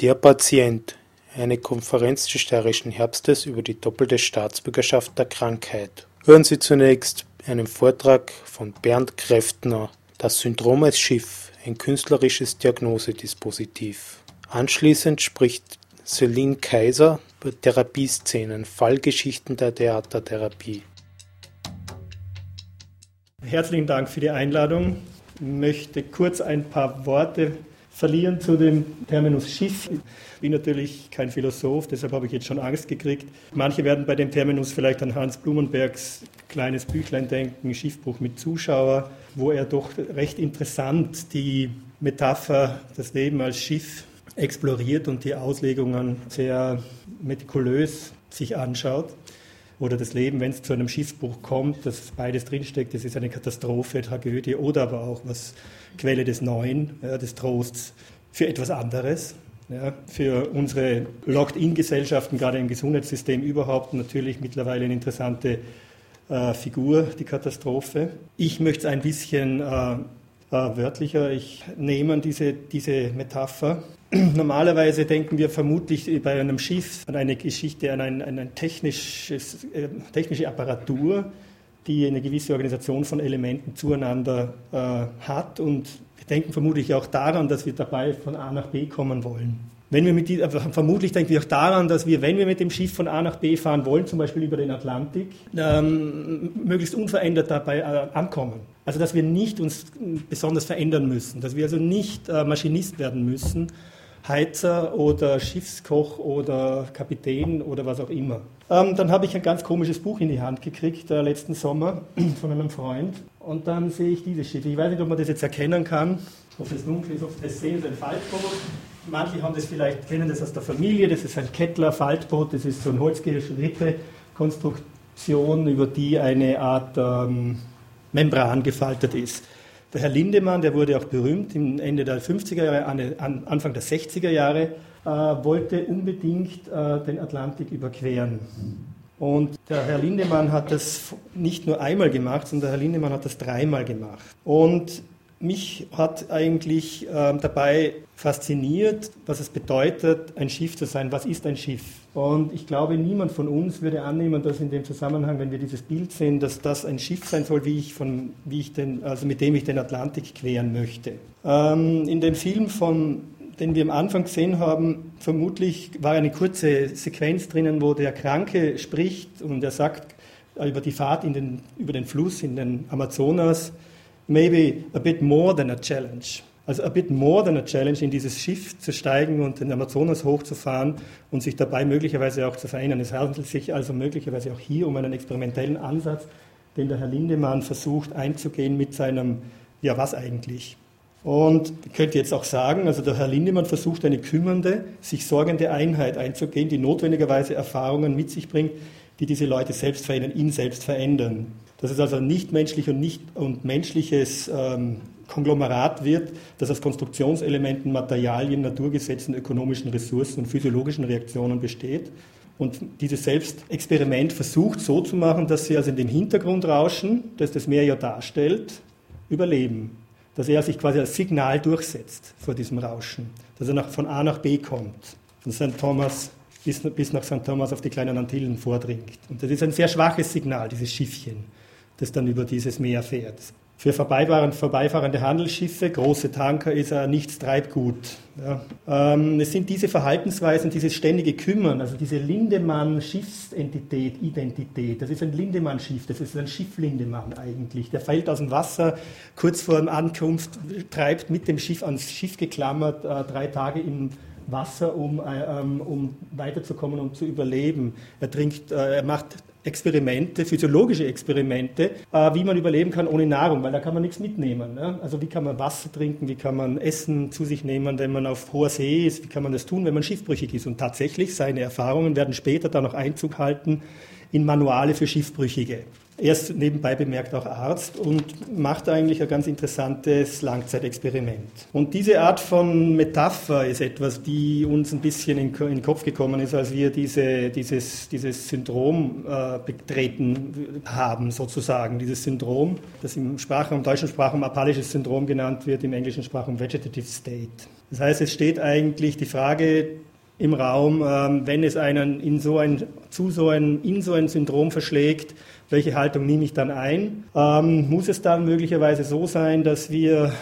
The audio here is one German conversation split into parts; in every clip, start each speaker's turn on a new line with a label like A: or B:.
A: Der Patient, eine Konferenz des Steirischen Herbstes über die doppelte Staatsbürgerschaft der Krankheit. Hören Sie zunächst einen Vortrag von Bernd Kräftner, Das Syndrom als Schiff, ein künstlerisches Diagnosedispositiv. Anschließend spricht Celine Kaiser über Therapieszenen, Fallgeschichten der Theatertherapie.
B: Herzlichen Dank für die Einladung. Ich möchte kurz ein paar Worte verlieren zu dem Terminus Schiff. Ich bin natürlich kein Philosoph, deshalb habe ich jetzt schon Angst gekriegt. Manche werden bei dem Terminus vielleicht an Hans Blumenbergs kleines Büchlein denken, Schiffbruch mit Zuschauer, wo er doch recht interessant die Metapher, das Leben als Schiff exploriert und die Auslegungen sehr metikulös sich anschaut. Oder das Leben, wenn es zu einem Schiffbruch kommt, dass beides drinsteckt, das ist eine Katastrophe, Tragödie oder aber auch was Quelle des Neuen, ja, des Trosts für etwas anderes. Ja, für unsere Locked-in-Gesellschaften, gerade im Gesundheitssystem überhaupt, natürlich mittlerweile eine interessante äh, Figur, die Katastrophe. Ich möchte es ein bisschen äh, wörtlicher ich nehme diese, diese Metapher. Normalerweise denken wir vermutlich bei einem Schiff an eine Geschichte, an eine ein technisches, äh, technische Apparatur, die eine gewisse Organisation von Elementen zueinander äh, hat. Und wir denken vermutlich auch daran, dass wir dabei von A nach B kommen wollen. Wenn wir mit die, äh, vermutlich denken wir auch daran, dass wir, wenn wir mit dem Schiff von A nach B fahren wollen, zum Beispiel über den Atlantik, ähm, möglichst unverändert dabei äh, ankommen. Also dass wir nicht uns besonders verändern müssen, dass wir also nicht äh, Maschinist werden müssen, Heizer oder Schiffskoch oder Kapitän oder was auch immer. Ähm, dann habe ich ein ganz komisches Buch in die Hand gekriegt äh, letzten Sommer von einem Freund und dann sehe ich dieses Schiff. Ich weiß nicht, ob man das jetzt erkennen kann, ob es dunkel ist, ob es sehen, ein Faltboot. Manche haben das vielleicht, kennen das aus der Familie, das ist ein Kettler Faltboot, das ist so eine Holzgerippe-Konstruktion, über die eine Art ähm, Membran gefaltet ist. Der Herr Lindemann, der wurde auch berühmt im Ende der 50er Jahre, Anfang der 60er Jahre, äh, wollte unbedingt äh, den Atlantik überqueren. Und der Herr Lindemann hat das nicht nur einmal gemacht, sondern der Herr Lindemann hat das dreimal gemacht. Und mich hat eigentlich äh, dabei fasziniert, was es bedeutet, ein Schiff zu sein. Was ist ein Schiff? Und ich glaube, niemand von uns würde annehmen, dass in dem Zusammenhang, wenn wir dieses Bild sehen, dass das ein Schiff sein soll, wie ich von, wie ich den, also mit dem ich den Atlantik queren möchte. Ähm, in dem Film von den wir am Anfang gesehen haben, vermutlich war eine kurze Sequenz drinnen, wo der Kranke spricht und er sagt über die Fahrt den, über den Fluss in den Amazonas, maybe a bit more than a challenge. Also a bit more than a challenge, in dieses Schiff zu steigen und den Amazonas hochzufahren und sich dabei möglicherweise auch zu verändern. Es handelt sich also möglicherweise auch hier um einen experimentellen Ansatz, den der Herr Lindemann versucht einzugehen mit seinem, ja was eigentlich? Und ich könnte jetzt auch sagen, also der Herr Lindemann versucht eine kümmernde, sich sorgende Einheit einzugehen, die notwendigerweise Erfahrungen mit sich bringt, die diese Leute selbst verändern, ihn selbst verändern. Dass es also nicht menschlich und nicht und menschliches ähm, Konglomerat wird, das aus Konstruktionselementen, Materialien, Naturgesetzen, ökonomischen Ressourcen und physiologischen Reaktionen besteht. Und dieses Selbstexperiment versucht so zu machen, dass sie also in dem Hintergrundrauschen, das das Meer ja darstellt, überleben. Dass er sich quasi als Signal durchsetzt vor diesem Rauschen, dass er nach, von A nach B kommt. Von St. Thomas bis, bis nach St. Thomas auf die kleinen Antillen vordringt. Und das ist ein sehr schwaches Signal, dieses Schiffchen das dann über dieses Meer fährt. Für vorbeifahrende Handelsschiffe, große Tanker, ist er nichts Treibgut. Ja. Ähm, es sind diese Verhaltensweisen, dieses ständige Kümmern, also diese Lindemann-Schiffsentität, Identität. Das ist ein Lindemann-Schiff, das ist ein Schiff Lindemann eigentlich. Der fällt aus dem Wasser kurz vor der Ankunft, treibt mit dem Schiff ans Schiff geklammert, äh, drei Tage im Wasser, um, äh, ähm, um weiterzukommen und zu überleben. Er trinkt, äh, er macht Experimente, physiologische Experimente, äh, wie man überleben kann ohne Nahrung, weil da kann man nichts mitnehmen. Ne? Also wie kann man Wasser trinken, wie kann man Essen zu sich nehmen, wenn man auf hoher See ist, wie kann man das tun, wenn man schiffbrüchig ist. Und tatsächlich, seine Erfahrungen werden später dann noch Einzug halten in Manuale für Schiffbrüchige. Er ist nebenbei bemerkt auch Arzt und macht eigentlich ein ganz interessantes Langzeitexperiment. Und diese Art von Metapher ist etwas, die uns ein bisschen in, den Kopf gekommen ist, als wir diese, dieses, dieses Syndrom äh, betreten haben, sozusagen. Dieses Syndrom, das im Sprachraum, im deutschen Sprachraum apalisches Syndrom genannt wird, im englischen Sprachraum Vegetative State. Das heißt, es steht eigentlich die Frage im Raum, ähm, wenn es einen in so ein, zu so ein, in so ein Syndrom verschlägt, welche Haltung nehme ich dann ein? Ähm, muss es dann möglicherweise so sein, dass wir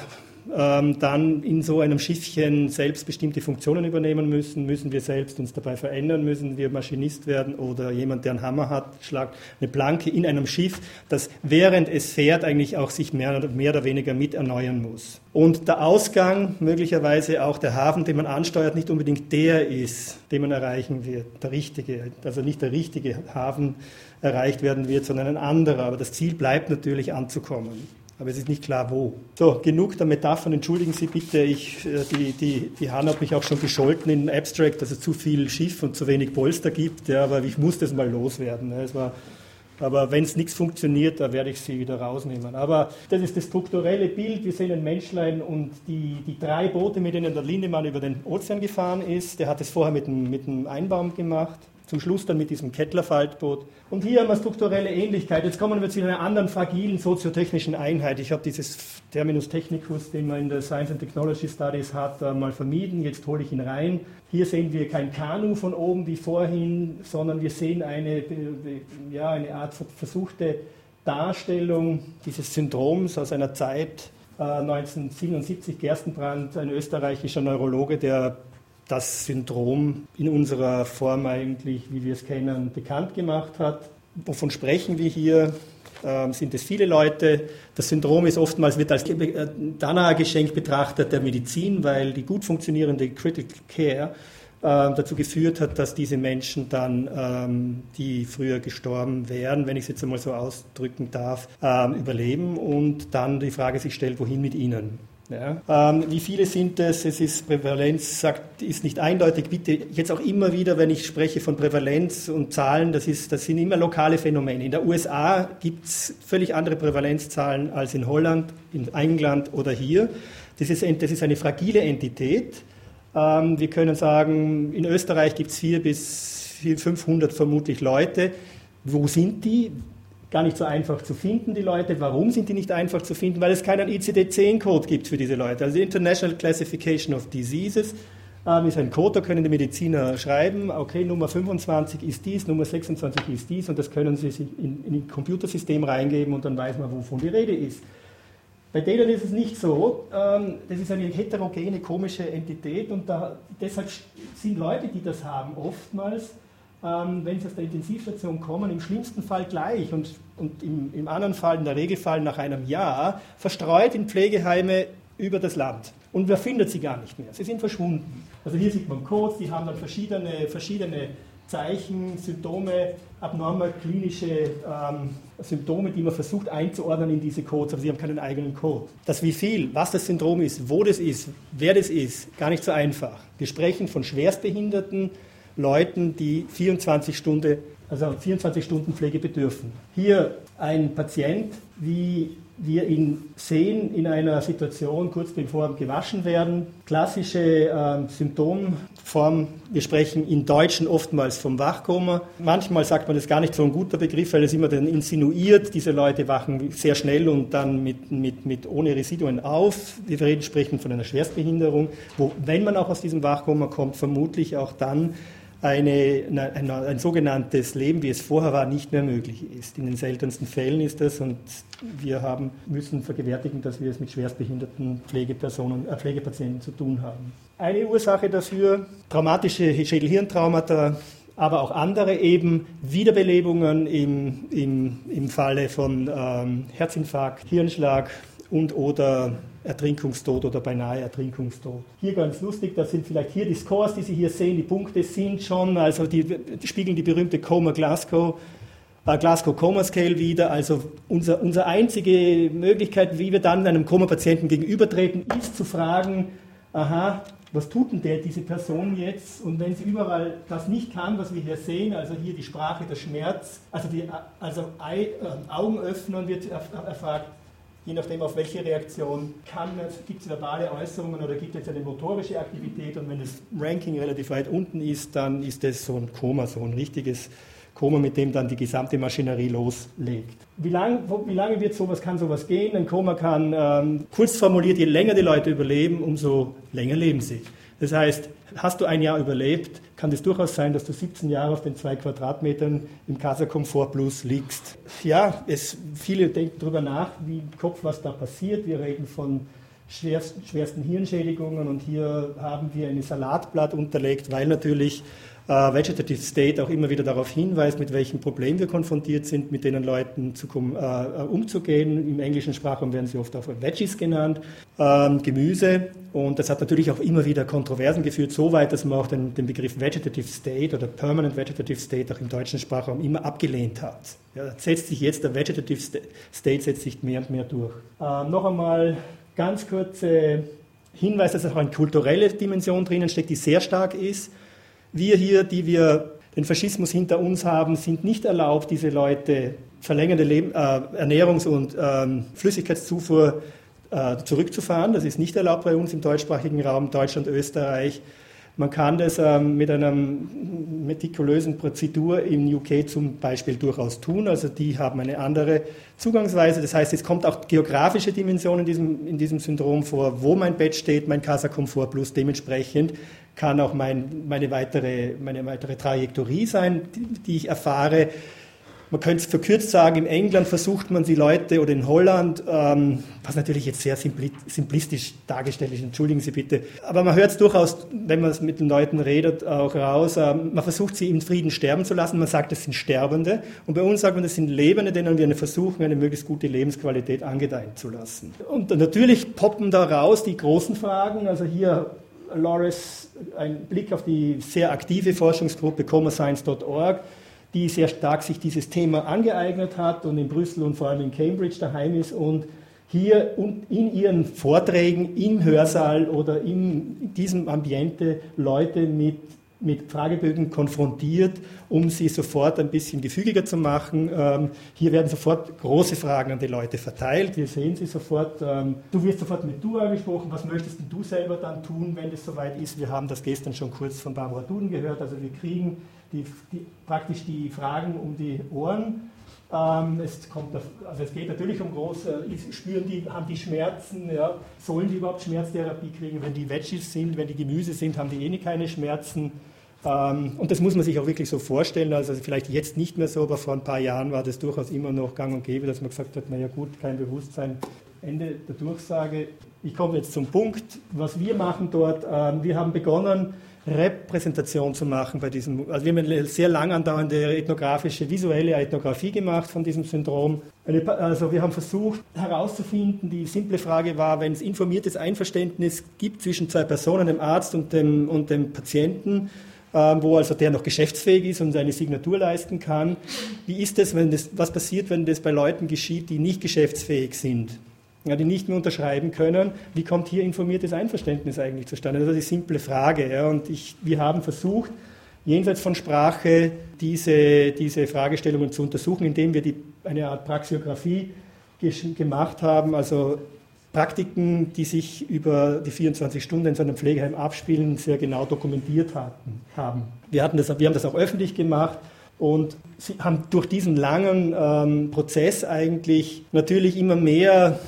B: ähm, dann in so einem Schiffchen selbstbestimmte Funktionen übernehmen müssen, müssen wir selbst uns dabei verändern, müssen wir Maschinist werden oder jemand, der einen Hammer hat, schlagt eine Planke in einem Schiff, das während es fährt eigentlich auch sich mehr, mehr oder weniger mit erneuern muss. Und der Ausgang, möglicherweise auch der Hafen, den man ansteuert, nicht unbedingt der ist, den man erreichen wird, der richtige, also nicht der richtige Hafen, erreicht werden wird, sondern ein anderer. Aber das Ziel bleibt natürlich anzukommen. Aber es ist nicht klar, wo. So, genug der Metaphern. Entschuldigen Sie bitte, ich, äh, die, die, die Hanna hat mich auch schon gescholten in Abstract, dass es zu viel Schiff und zu wenig Polster gibt. Ja, aber ich muss das mal loswerden. Es war, aber wenn es nichts funktioniert, da werde ich sie wieder rausnehmen. Aber das ist das strukturelle Bild. Wir sehen ein Menschlein und die, die drei Boote, mit denen der Lindemann über den Ozean gefahren ist. Der hat es vorher mit einem, mit einem Einbaum gemacht zum Schluss dann mit diesem Kettler-Faltboot. Und hier haben wir strukturelle Ähnlichkeit. Jetzt kommen wir zu einer anderen fragilen soziotechnischen Einheit. Ich habe dieses Terminus technicus, den man in der Science and Technology Studies hat, mal vermieden. Jetzt hole ich ihn rein. Hier sehen wir kein Kanu von oben wie vorhin, sondern wir sehen eine, ja, eine Art versuchte Darstellung dieses Syndroms aus einer Zeit, 1977 äh, Gerstenbrand, ein österreichischer Neurologe, der das Syndrom in unserer Form eigentlich, wie wir es kennen, bekannt gemacht hat. Wovon sprechen wir hier? Ähm, sind es viele Leute? Das Syndrom ist oftmals wird als äh, Dana-Geschenk betrachtet der Medizin, weil die gut funktionierende Critical Care äh, dazu geführt hat, dass diese Menschen dann, ähm, die früher gestorben wären, wenn ich es jetzt einmal so ausdrücken darf, ähm, überleben und dann die Frage sich stellt, wohin mit ihnen? Ja. Ähm, wie viele sind es? Es ist Prävalenz, sagt, ist nicht eindeutig. Bitte jetzt auch immer wieder, wenn ich spreche von Prävalenz und Zahlen, das, ist, das sind immer lokale Phänomene. In der USA gibt es völlig andere Prävalenzzahlen als in Holland, in England oder hier. Das ist, das ist eine fragile Entität. Ähm, wir können sagen, in Österreich gibt es 400 bis 500 vermutlich Leute. Wo sind die? Gar nicht so einfach zu finden, die Leute. Warum sind die nicht einfach zu finden? Weil es keinen ICD-10-Code gibt für diese Leute. Also die International Classification of Diseases ähm, ist ein Code, da können die Mediziner schreiben, okay, Nummer 25 ist dies, Nummer 26 ist dies und das können sie sich in, in ein Computersystem reingeben und dann weiß man, wovon die Rede ist. Bei denen ist es nicht so. Ähm, das ist eine heterogene, komische Entität und da, deshalb sind Leute, die das haben, oftmals ähm, wenn sie aus der Intensivstation kommen, im schlimmsten Fall gleich und, und im, im anderen Fall, in der Regelfall nach einem Jahr, verstreut in Pflegeheime über das Land. Und wer findet sie gar nicht mehr? Sie sind verschwunden. Also hier sieht man Codes, die haben dann verschiedene, verschiedene Zeichen, Symptome, abnorme klinische ähm, Symptome, die man versucht einzuordnen in diese Codes, aber sie haben keinen eigenen Code. Das wie viel, was das Syndrom ist, wo das ist, wer das ist, gar nicht so einfach. Wir sprechen von Schwerstbehinderten, Leuten, die 24 Stunden, also 24 Stunden Pflege bedürfen. Hier ein Patient, wie wir ihn sehen in einer Situation kurz bevor gewaschen werden. Klassische äh, Symptomform, wir sprechen in Deutschen oftmals vom Wachkoma. Manchmal sagt man das gar nicht so ein guter Begriff, weil es immer dann insinuiert, diese Leute wachen sehr schnell und dann mit, mit, mit ohne Residuen auf. Wir reden, sprechen von einer Schwerstbehinderung, wo, wenn man auch aus diesem Wachkoma kommt, vermutlich auch dann eine, ein, ein, sogenanntes Leben, wie es vorher war, nicht mehr möglich ist. In den seltensten Fällen ist das und wir haben, müssen vergewärtigen, dass wir es mit schwerstbehinderten Pflegepersonen, äh, Pflegepatienten zu tun haben. Eine Ursache dafür, traumatische Schädelhirntraumata, aber auch andere eben Wiederbelebungen im, im, im Falle von ähm, Herzinfarkt, Hirnschlag und oder Ertrinkungstod oder beinahe Ertrinkungstod. Hier ganz lustig, das sind vielleicht hier die Scores, die Sie hier sehen, die Punkte sind schon, also die, die spiegeln die berühmte Coma Glasgow, äh, Glasgow Coma Scale wieder. Also unser, unsere einzige Möglichkeit, wie wir dann einem Koma-Patienten gegenübertreten, ist zu fragen, aha, was tut denn der, diese Person jetzt? Und wenn sie überall das nicht kann, was wir hier sehen, also hier die Sprache, der Schmerz, also, die, also äh, Augen öffnen wird erfragt, je nachdem auf welche Reaktion kann gibt es verbale Äußerungen oder gibt es eine motorische Aktivität und wenn das Ranking relativ weit unten ist, dann ist das so ein Koma, so ein richtiges Koma, mit dem dann die gesamte Maschinerie loslegt. Wie, lang, wie lange wird sowas, kann sowas gehen? Ein Koma kann, ähm, kurz formuliert, je länger die Leute überleben, umso länger leben sie. Das heißt, hast du ein Jahr überlebt, kann es durchaus sein, dass du 17 Jahre auf den zwei Quadratmetern im Casa Comfort Plus liegst. Ja, es, viele denken darüber nach, wie im Kopf, was da passiert. Wir reden von schwersten, schwersten Hirnschädigungen und hier haben wir ein Salatblatt unterlegt, weil natürlich Vegetative State auch immer wieder darauf hinweist, mit welchen Problemen wir konfrontiert sind, mit denen Leuten zu, äh, umzugehen. Im englischen Sprachraum werden sie oft auch Veggies genannt, ähm, Gemüse. Und das hat natürlich auch immer wieder Kontroversen geführt, so weit, dass man auch den, den Begriff Vegetative State oder Permanent Vegetative State auch im deutschen Sprachraum immer abgelehnt hat. Ja, setzt sich jetzt der Vegetative State setzt sich mehr und mehr durch. Äh, noch einmal ganz kurze Hinweis, dass auch eine kulturelle Dimension drinnen steckt, die sehr stark ist. Wir hier, die wir den Faschismus hinter uns haben, sind nicht erlaubt, diese Leute verlängerte Leben, äh, Ernährungs- und ähm, Flüssigkeitszufuhr äh, zurückzufahren. Das ist nicht erlaubt bei uns im deutschsprachigen Raum, Deutschland, Österreich. Man kann das ähm, mit einer metikulösen Prozedur im UK zum Beispiel durchaus tun. Also die haben eine andere Zugangsweise. Das heißt, es kommt auch geografische Dimension in diesem, in diesem Syndrom vor, wo mein Bett steht, mein Casa Komfort Plus. Dementsprechend kann auch mein, meine, weitere, meine weitere Trajektorie sein, die, die ich erfahre. Man könnte es verkürzt sagen, in England versucht man die Leute oder in Holland, ähm, was natürlich jetzt sehr simplistisch dargestellt ist, entschuldigen Sie bitte, aber man hört es durchaus, wenn man es mit den Leuten redet, auch raus, ähm, man versucht sie in Frieden sterben zu lassen, man sagt, das sind Sterbende. Und bei uns sagt man, das sind Lebende, denen wir versuchen, eine möglichst gute Lebensqualität angedeihen zu lassen. Und natürlich poppen da raus die großen Fragen, also hier Loris, ein Blick auf die sehr aktive Forschungsgruppe comascience.org, die sehr stark sich dieses Thema angeeignet hat und in Brüssel und vor allem in Cambridge daheim ist und hier in ihren Vorträgen im Hörsaal oder in diesem Ambiente Leute mit mit Fragebögen konfrontiert, um sie sofort ein bisschen gefügiger zu machen. Ähm, hier werden sofort große Fragen an die Leute verteilt. Wir sehen sie sofort. Ähm, du wirst sofort mit du angesprochen. Was möchtest du selber dann tun, wenn es soweit ist? Wir haben das gestern schon kurz von Barbara Duden gehört. Also wir kriegen die, die, praktisch die Fragen um die Ohren. Ähm, es, kommt, also es geht natürlich um große, spüren die, haben die Schmerzen, ja, sollen die überhaupt Schmerztherapie kriegen? Wenn die Veggies sind, wenn die Gemüse sind, haben die eh keine Schmerzen. Ähm, und das muss man sich auch wirklich so vorstellen. Also vielleicht jetzt nicht mehr so, aber vor ein paar Jahren war das durchaus immer noch gang und gäbe, dass man gesagt hat, naja gut, kein Bewusstsein. Ende der Durchsage. Ich komme jetzt zum Punkt, was wir machen dort. Ähm, wir haben begonnen, Repräsentation zu machen bei diesem, also wir haben eine sehr lang andauernde ethnografische, visuelle Ethnographie gemacht von diesem Syndrom. Also wir haben versucht herauszufinden, die simple Frage war, wenn es informiertes Einverständnis gibt zwischen zwei Personen, dem Arzt und dem, und dem Patienten, ähm, wo also der noch geschäftsfähig ist und seine Signatur leisten kann. Wie ist das, wenn das, was passiert, wenn das bei Leuten geschieht, die nicht geschäftsfähig sind? Ja, die nicht mehr unterschreiben können. Wie kommt hier informiertes Einverständnis eigentlich zustande? Das ist eine simple Frage. Ja. Und ich, wir haben versucht, jenseits von Sprache diese, diese Fragestellungen zu untersuchen, indem wir die, eine Art Praxiografie gemacht haben, also Praktiken, die sich über die 24 Stunden in so einem Pflegeheim abspielen, sehr genau dokumentiert hatten, haben. Wir, hatten das, wir haben das auch öffentlich gemacht und sie haben durch diesen langen ähm, Prozess eigentlich natürlich immer mehr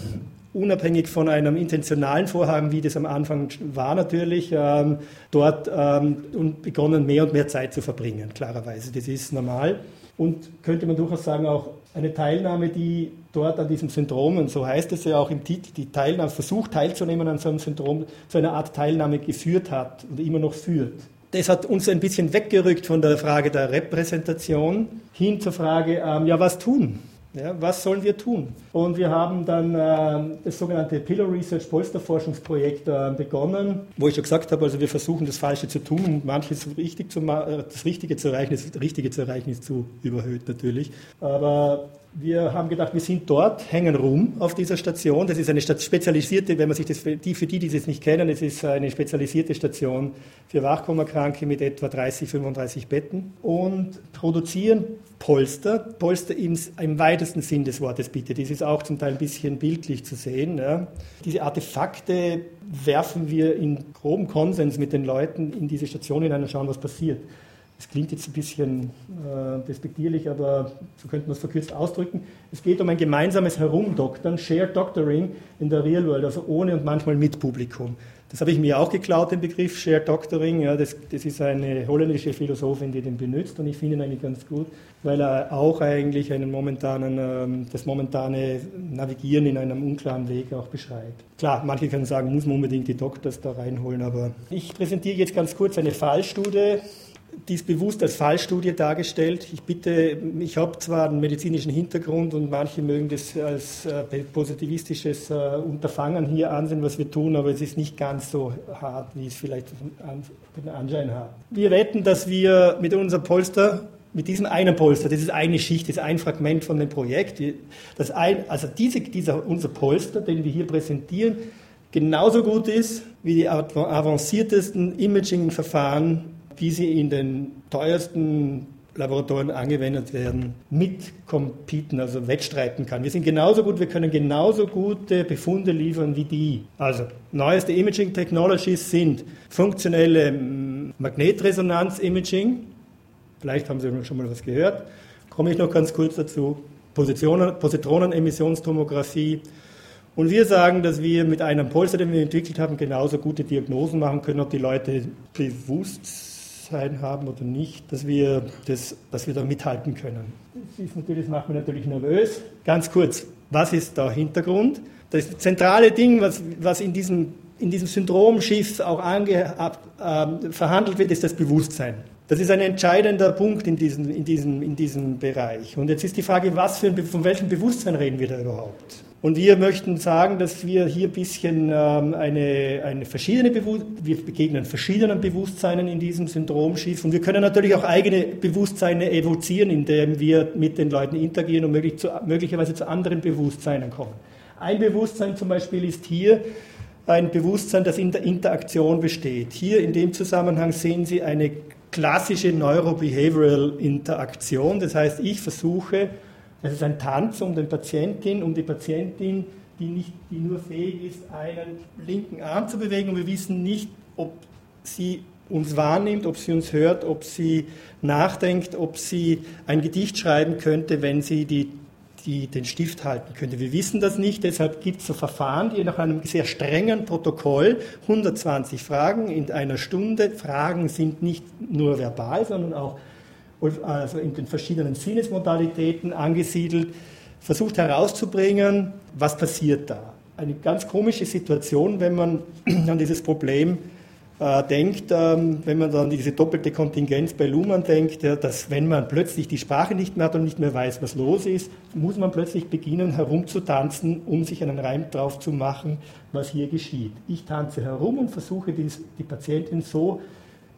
B: unabhängig von einem intentionalen Vorhaben, wie das am Anfang war natürlich, ähm, dort ähm, begonnen, mehr und mehr Zeit zu verbringen, klarerweise. Das ist normal. Und könnte man durchaus sagen, auch eine Teilnahme, die dort an diesem Syndrom, und so heißt es ja auch im Titel, die Teilnahme, Versuch teilzunehmen an so einem Syndrom, zu einer Art Teilnahme geführt hat und immer noch führt. Das hat uns ein bisschen weggerückt von der Frage der Repräsentation hin zur Frage, ähm, ja, was tun? Ja, was sollen wir tun? Und wir haben dann äh, das sogenannte Pillow Research Polsterforschungsprojekt äh, begonnen, wo ich schon gesagt habe, also wir versuchen das Falsche zu tun und manches richtig zu äh, das Richtige zu erreichen, das Richtige zu erreichen ist zu überhöht natürlich. Aber Wir haben gedacht, wir sind dort, hängen rum auf dieser Station. Das ist eine spezialisierte, wenn man sich das, die, für die, die das nicht kennen, es ist eine spezialisierte Station für Wachkomakranke mit etwa 30, 35 Betten und produzieren Polster. Polster im, im weitesten Sinn des Wortes bitte. Das ist auch zum Teil ein bisschen bildlich zu sehen. Ja. Diese Artefakte werfen wir in groben Konsens mit den Leuten in diese Station hinein und schauen, was passiert. Das klingt jetzt ein bisschen äh, despektierlich, aber so könnte man es verkürzt ausdrücken. Es geht um ein gemeinsames Herumdoktern, Shared Doctoring in der Real World, also ohne und manchmal mit Publikum. Das habe ich mir auch geklaut, den Begriff Shared Doctoring. Ja, das, das ist eine holländische Philosophin, die den benutzt und ich finde ihn eigentlich ganz gut, weil er auch eigentlich einen momentanen, ähm, das momentane Navigieren in einem unklaren Weg auch beschreibt. Klar, manche können sagen, muss man unbedingt die Doktors da reinholen, aber ich präsentiere jetzt ganz kurz eine Fallstudie dies bewusst als Fallstudie dargestellt. Ich bitte, ich habe zwar einen medizinischen Hintergrund und manche mögen das als äh, positivistisches äh, Unterfangen hier ansehen, was wir tun, aber es ist nicht ganz so hart, wie es vielleicht den Anschein hat. Wir wetten, dass wir mit unserem Polster mit diesem einen Polster, das ist eine Schicht, das ist ein Fragment von dem Projekt. Das ein, also diese, dieser, unser Polster, den wir hier präsentieren, genauso gut ist wie die avanciertesten Imaging-Verfahren wie sie in den teuersten Laboratorien angewendet werden, mitcompeten, also wettstreiten kann. Wir sind genauso gut, wir können genauso gute Befunde liefern wie die. Also neueste Imaging Technologies sind funktionelle mm, Magnetresonanz-Imaging. Vielleicht haben Sie schon mal was gehört. Komme ich noch ganz kurz dazu. Positronen-Emissionstomographie. Und wir sagen, dass wir mit einem Polster, den wir entwickelt haben, genauso gute Diagnosen machen können, ob die Leute bewusst Bewusstsein haben oder nicht, dass wir, das, dass wir da mithalten können. Das, ist natürlich, das macht mich natürlich nervös. Ganz kurz, was ist der Hintergrund? Das zentrale Ding, was, was in, diesem, in diesem Syndromschiff auch ange, ab, äh, verhandelt wird, ist das Bewusstsein. Das ist ein entscheidender Punkt in diesem, in, diesem, in diesem Bereich. Und jetzt ist die Frage, was für ein, von welchem Bewusstsein reden wir da überhaupt? Und wir möchten sagen, dass wir hier ein bisschen ähm, eine, eine verschiedene Bewusst wir begegnen verschiedenen Bewusstseinen in diesem Syndromschiff und wir können natürlich auch eigene Bewusstseine evozieren, indem wir mit den Leuten interagieren und möglich zu, möglicherweise zu anderen Bewusstseinen kommen. Ein Bewusstsein zum Beispiel ist hier ein Bewusstsein, das in der Interaktion besteht. Hier in dem Zusammenhang sehen Sie eine klassische Neurobehavioral Interaktion. Das heißt, ich versuche es ist ein Tanz um den Patientin, um die Patientin, die, nicht, die nur fähig ist, einen linken Arm zu bewegen und wir wissen nicht, ob sie uns wahrnimmt, ob sie uns hört, ob sie nachdenkt, ob sie ein Gedicht schreiben könnte, wenn sie die, die, den Stift halten könnte. Wir wissen das nicht, deshalb gibt es so Verfahren, die nach einem sehr strengen Protokoll 120 Fragen in einer Stunde, Fragen sind nicht nur verbal, sondern auch also in den verschiedenen Sinnesmodalitäten angesiedelt, versucht herauszubringen, was passiert da. Eine ganz komische Situation, wenn man an dieses Problem äh, denkt, ähm, wenn man dann diese doppelte Kontingenz bei Luhmann denkt, ja, dass wenn man plötzlich die Sprache nicht mehr hat und nicht mehr weiß, was los ist, muss man plötzlich beginnen herumzutanzen, um sich einen Reim drauf zu machen, was hier geschieht. Ich tanze herum und versuche die, die Patientin so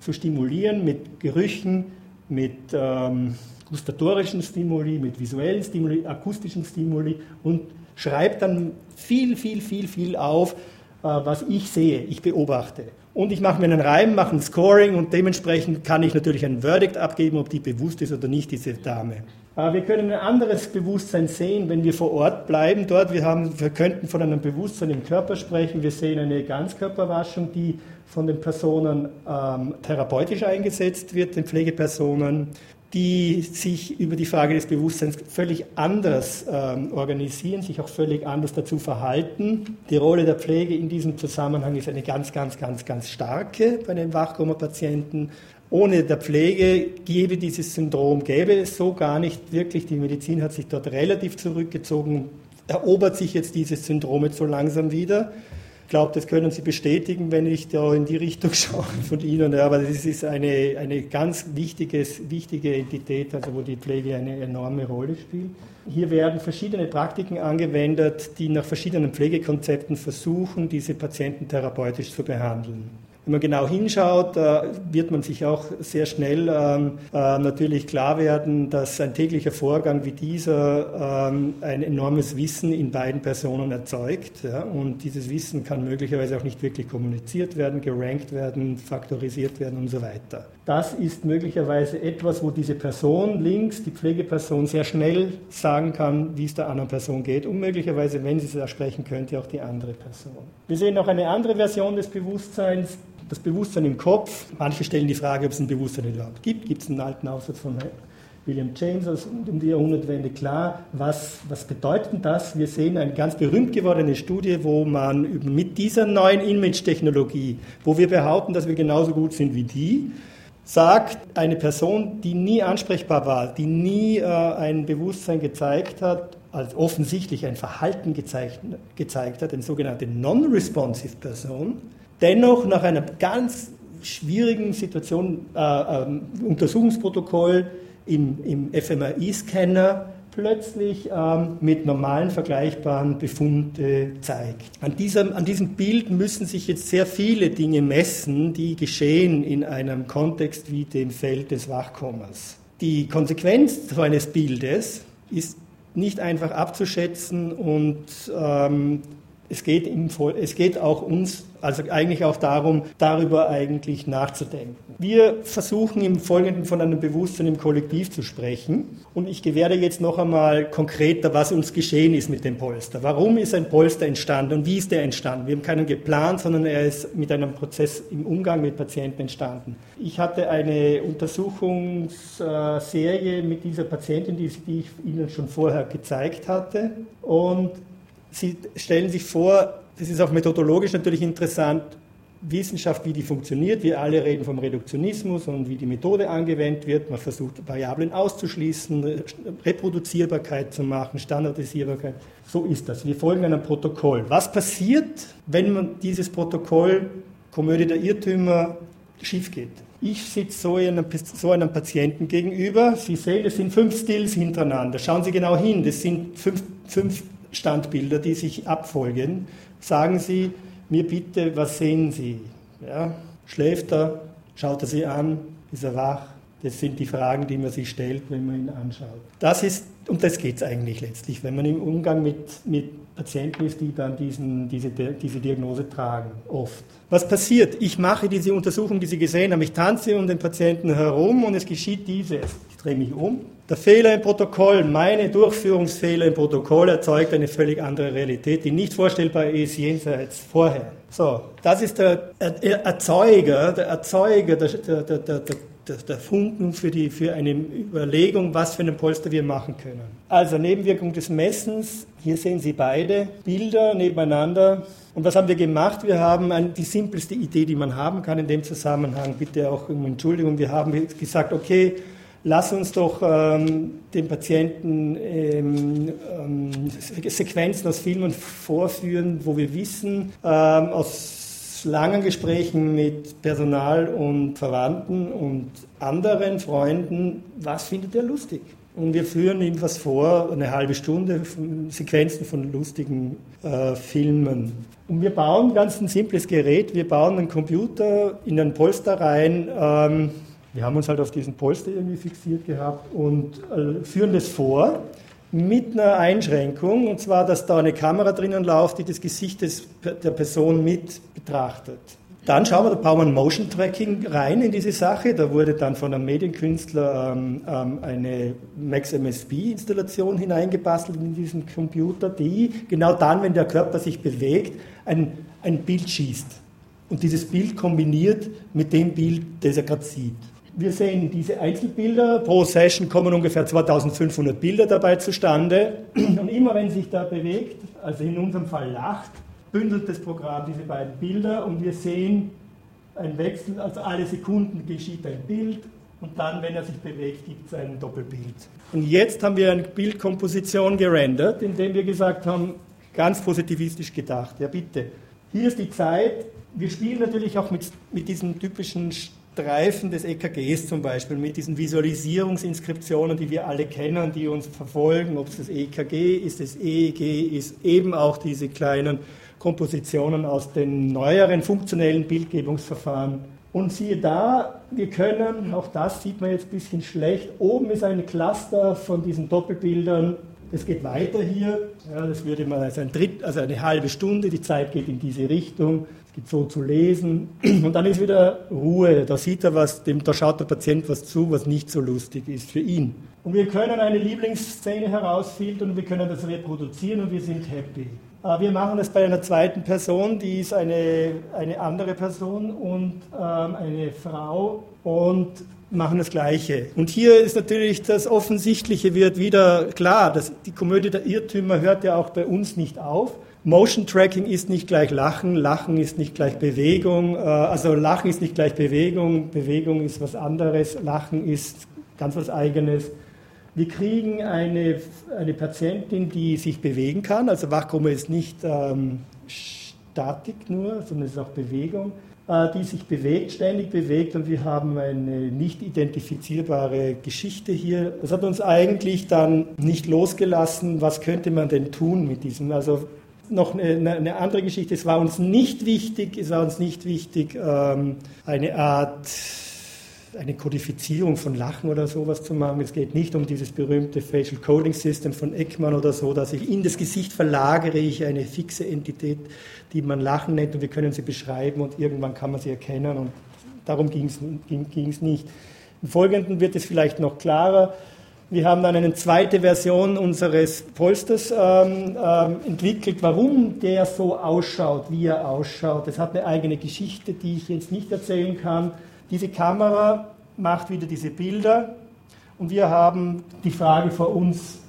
B: zu stimulieren mit Gerüchen, mit ähm, gustatorischen Stimuli, mit visuellen Stimuli, akustischen Stimuli und schreibt dann viel, viel, viel, viel auf, äh, was ich sehe, ich beobachte. Und ich mache mir einen Reim, mache ein Scoring und dementsprechend kann ich natürlich ein Verdict abgeben, ob die bewusst ist oder nicht, diese Dame. Wir können ein anderes Bewusstsein sehen, wenn wir vor Ort bleiben dort. Wir, haben, wir könnten von einem Bewusstsein im Körper sprechen. Wir sehen eine Ganzkörperwaschung, die von den Personen ähm, therapeutisch eingesetzt wird, den Pflegepersonen, die sich über die Frage des Bewusstseins völlig anders ähm, organisieren, sich auch völlig anders dazu verhalten. Die Rolle der Pflege in diesem Zusammenhang ist eine ganz, ganz, ganz, ganz starke bei den Wachkoma-Patienten. Ohne der Pflege gäbe dieses Syndrom, gäbe es so gar nicht wirklich. Die Medizin hat sich dort relativ zurückgezogen, erobert sich jetzt dieses Syndrom jetzt so langsam wieder. Ich glaube, das können Sie bestätigen, wenn ich da in die Richtung schaue von Ihnen. Ja, aber das ist eine, eine ganz wichtiges, wichtige Entität, also wo die Pflege eine enorme Rolle spielt. Hier werden verschiedene Praktiken angewendet, die nach verschiedenen Pflegekonzepten versuchen, diese Patienten therapeutisch zu behandeln. Wenn man genau hinschaut, äh, wird man sich auch sehr schnell ähm, äh, natürlich klar werden, dass ein täglicher Vorgang wie dieser ähm, ein enormes Wissen in beiden Personen erzeugt. Und dieses Wissen kann möglicherweise auch nicht wirklich kommuniziert werden, gerankt werden, faktorisiert werden und so weiter. Das ist möglicherweise etwas, wo diese Person links, die Pflegeperson, sehr schnell sagen kann, wie es der anderen Person geht und möglicherweise, wenn sie es da sprechen könnte, auch die andere Person. Wir sehen noch eine andere Version des Bewusstseins, das Bewusstsein im Kopf. Manche stellen die Frage, ob es ein Bewusstsein überhaupt gibt. Gibt es einen alten Aufsatz von William James um die Jahrhundertwende klar, was, was bedeutet das? Wir sehen eine ganz berühmt gewordene Studie, wo man mit dieser neuen Image-Technologie, wo wir behaupten, dass wir genauso gut sind wie die, sagt eine Person, die nie ansprechbar war, die nie äh, ein Bewusstsein gezeigt hat, als offensichtlich ein Verhalten gezeigt, gezeigt hat, eine sogenannte non-responsive Person, dennoch nach einer ganz schwierigen Situation, äh, äh, Untersuchungsprotokoll im, im FMRI-Scanner plötzlich ähm, mit normalen vergleichbaren Befunde zeigt. An diesem, an diesem Bild müssen sich jetzt sehr viele Dinge messen, die geschehen in einem Kontext wie dem Feld des Wachkommers. Die Konsequenz so eines Bildes ist nicht einfach abzuschätzen und ähm, es geht, im, es geht auch uns, also eigentlich auch darum, darüber eigentlich nachzudenken. Wir versuchen im Folgenden von einem Bewusstsein im Kollektiv zu sprechen. Und ich gewähre jetzt noch einmal konkreter, was uns geschehen ist mit dem Polster. Warum ist ein Polster entstanden und wie ist der entstanden? Wir haben keinen geplant, sondern er ist mit einem Prozess im Umgang mit Patienten entstanden. Ich hatte eine Untersuchungsserie mit dieser Patientin, die ich Ihnen schon vorher gezeigt hatte. Und Sie stellen sich vor, das ist auch methodologisch natürlich interessant, Wissenschaft, wie die funktioniert. Wir alle reden vom Reduktionismus und wie die Methode angewendet wird. Man versucht, Variablen auszuschließen, Reproduzierbarkeit zu machen, Standardisierbarkeit. So ist das. Wir folgen einem Protokoll. Was passiert, wenn man dieses Protokoll, Komödie der Irrtümer, schief geht? Ich sitze so einem, so einem Patienten gegenüber. Sie sehen, es sind fünf Stills hintereinander. Schauen Sie genau hin. Das sind fünf, fünf Standbilder, die sich abfolgen. Sagen Sie mir bitte, was sehen Sie? Ja? Schläft er? Schaut er Sie an? Ist er wach? Das sind die Fragen, die man sich stellt, wenn man ihn anschaut. Das ist, um das geht es eigentlich letztlich, wenn man im Umgang mit, mit Patienten ist, die dann diesen, diese, diese Diagnose tragen, oft. Was passiert? Ich mache diese Untersuchung, die Sie gesehen haben. Ich tanze um den Patienten herum und es geschieht dieses. Drehe mich um. Der Fehler im Protokoll, meine Durchführungsfehler im Protokoll erzeugt eine völlig andere Realität, die nicht vorstellbar ist jenseits vorher. So, das ist der Erzeuger, der Erzeuger der, der, der, der, der Funken für, die, für eine Überlegung, was für einen Polster wir machen können. Also Nebenwirkung des Messens, hier sehen Sie beide Bilder nebeneinander. Und was haben wir gemacht? Wir haben ein, die simpelste Idee, die man haben kann in dem Zusammenhang, bitte auch um Entschuldigung, wir haben gesagt, okay, lass uns doch ähm, den Patienten ähm, ähm, Sequenzen aus Filmen vorführen, wo wir wissen, ähm, aus langen Gesprächen mit Personal und Verwandten und anderen Freunden, was findet er lustig? Und wir führen ihm was vor, eine halbe Stunde, Sequenzen von lustigen äh, Filmen. Und wir bauen ganz ein simples Gerät. Wir bauen einen Computer in einen Polster rein. Ähm, wir haben uns halt auf diesen Polster irgendwie fixiert gehabt und äh, führen das vor mit einer Einschränkung, und zwar, dass da eine Kamera drinnen läuft, die das Gesicht des, der Person mit betrachtet. Dann schauen wir, da bauen wir ein Motion Tracking rein in diese Sache. Da wurde dann von einem Medienkünstler ähm, ähm, eine Max MSP-Installation hineingebastelt in diesen Computer, die genau dann, wenn der Körper sich bewegt, ein, ein Bild schießt. Und dieses Bild kombiniert mit dem Bild, das er gerade sieht. Wir sehen diese Einzelbilder. Pro Session kommen ungefähr 2500 Bilder dabei zustande. Und immer wenn sich da bewegt, also in unserem Fall lacht, bündelt das Programm diese beiden Bilder und wir sehen einen Wechsel, also alle Sekunden geschieht ein Bild und dann, wenn er sich bewegt, gibt es ein Doppelbild. Und jetzt haben wir eine Bildkomposition gerendert, indem wir gesagt haben, ganz positivistisch gedacht, ja bitte, hier ist die Zeit, wir spielen natürlich auch mit, mit diesen typischen Streifen des EKGs zum Beispiel, mit diesen Visualisierungsinskriptionen, die wir alle kennen, die uns verfolgen, ob es das EKG ist, das EEG ist, eben auch diese kleinen Kompositionen aus den neueren funktionellen Bildgebungsverfahren. Und siehe da, wir können, auch das sieht man jetzt ein bisschen schlecht, oben ist ein Cluster von diesen Doppelbildern. Es geht weiter hier, ja, das würde man als ein Dritt, also eine halbe Stunde, die Zeit geht in diese Richtung, es geht so zu lesen und dann ist wieder Ruhe. Da sieht er was, dem, da schaut der Patient was zu, was nicht so lustig ist für ihn. Und wir können eine Lieblingsszene herausfiltern und wir können das reproduzieren und wir sind happy. Äh, wir machen das bei einer zweiten Person, die ist eine, eine andere Person und ähm, eine Frau und machen das Gleiche. Und hier ist natürlich das Offensichtliche wird wieder klar. dass die Komödie der Irrtümer hört ja auch bei uns nicht auf. Motion Tracking ist nicht gleich Lachen, Lachen ist nicht gleich Bewegung, äh, also Lachen ist nicht gleich Bewegung, Bewegung ist was anderes, Lachen ist ganz was eigenes. Wir kriegen eine, eine Patientin, die sich bewegen kann. Also Wachkoma ist nicht ähm, Statik nur, sondern es ist auch Bewegung, äh, die sich bewegt, ständig bewegt. Und wir haben eine nicht identifizierbare Geschichte hier. Das hat uns eigentlich dann nicht losgelassen. Was könnte man denn tun mit diesem? Also noch eine, eine, andere Geschichte. Es war uns nicht wichtig, es war uns nicht wichtig, ähm, eine Art eine Kodifizierung von Lachen oder sowas zu machen. Es geht nicht um dieses berühmte Facial Coding System von Ekman oder so, dass ich in das Gesicht verlagere ich eine fixe Entität, die man Lachen nennt und wir können sie beschreiben und irgendwann kann man sie erkennen und darum ging es nicht. Im Folgenden wird es vielleicht noch klarer. Wir haben dann eine zweite Version unseres Polsters ähm, ähm, entwickelt, warum der so ausschaut, wie er ausschaut. Es hat eine eigene Geschichte, die ich jetzt nicht erzählen kann. Diese Kamera macht wieder diese Bilder und wir haben die Frage vor uns,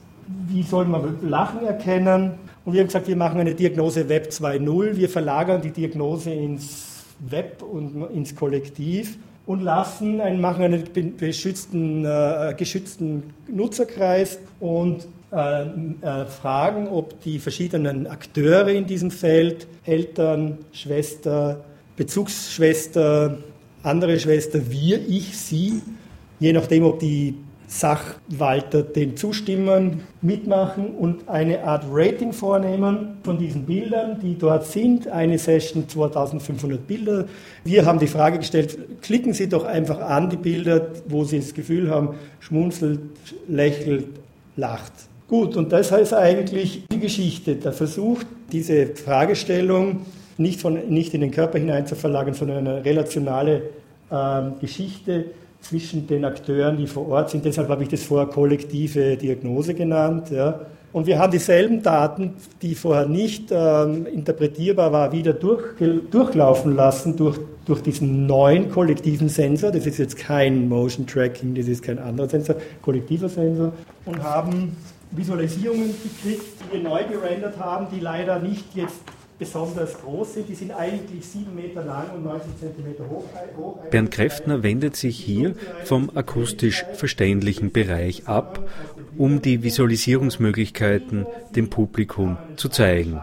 B: wie soll man Lachen erkennen? Und wir haben gesagt, wir machen eine Diagnose Web 2.0, wir verlagern die Diagnose ins Web und ins Kollektiv und lassen einen, machen einen beschützten, äh, geschützten Nutzerkreis und äh, äh, fragen, ob die verschiedenen Akteure in diesem Feld, Eltern, Schwester, Bezugsschwester, andere Schwester, wir, ich, sie, je nachdem, ob die Sachwalter dem zustimmen, mitmachen und eine Art Rating vornehmen von diesen Bildern, die dort sind. Eine Session 2500 Bilder. Wir haben die Frage gestellt, klicken Sie doch einfach an die Bilder, wo Sie das Gefühl haben, schmunzelt, lächelt, lacht. Gut, und das heißt eigentlich die Geschichte, der Versuch, diese Fragestellung nicht, von, nicht in den Körper hinein zu verlagern, sondern eine relationale äh, Geschichte zwischen den Akteuren, die vor Ort sind. Deshalb habe ich das vorher kollektive Diagnose genannt. Ja. Und wir haben dieselben Daten, die vorher nicht ähm, interpretierbar war, wieder durch, durchlaufen lassen durch, durch diesen neuen kollektiven Sensor. Das ist jetzt kein Motion Tracking, das ist kein anderer Sensor, kollektiver Sensor. Und haben Visualisierungen gekriegt, die wir neu gerendert haben, die leider nicht jetzt besonders groß sind. Die sind eigentlich sieben Meter lang und 90 Zentimeter hoch.
C: Bernd Kräftner wendet sich hier vom akustisch verständlichen Bereich ab, um die Visualisierungsmöglichkeiten dem Publikum zu zeigen.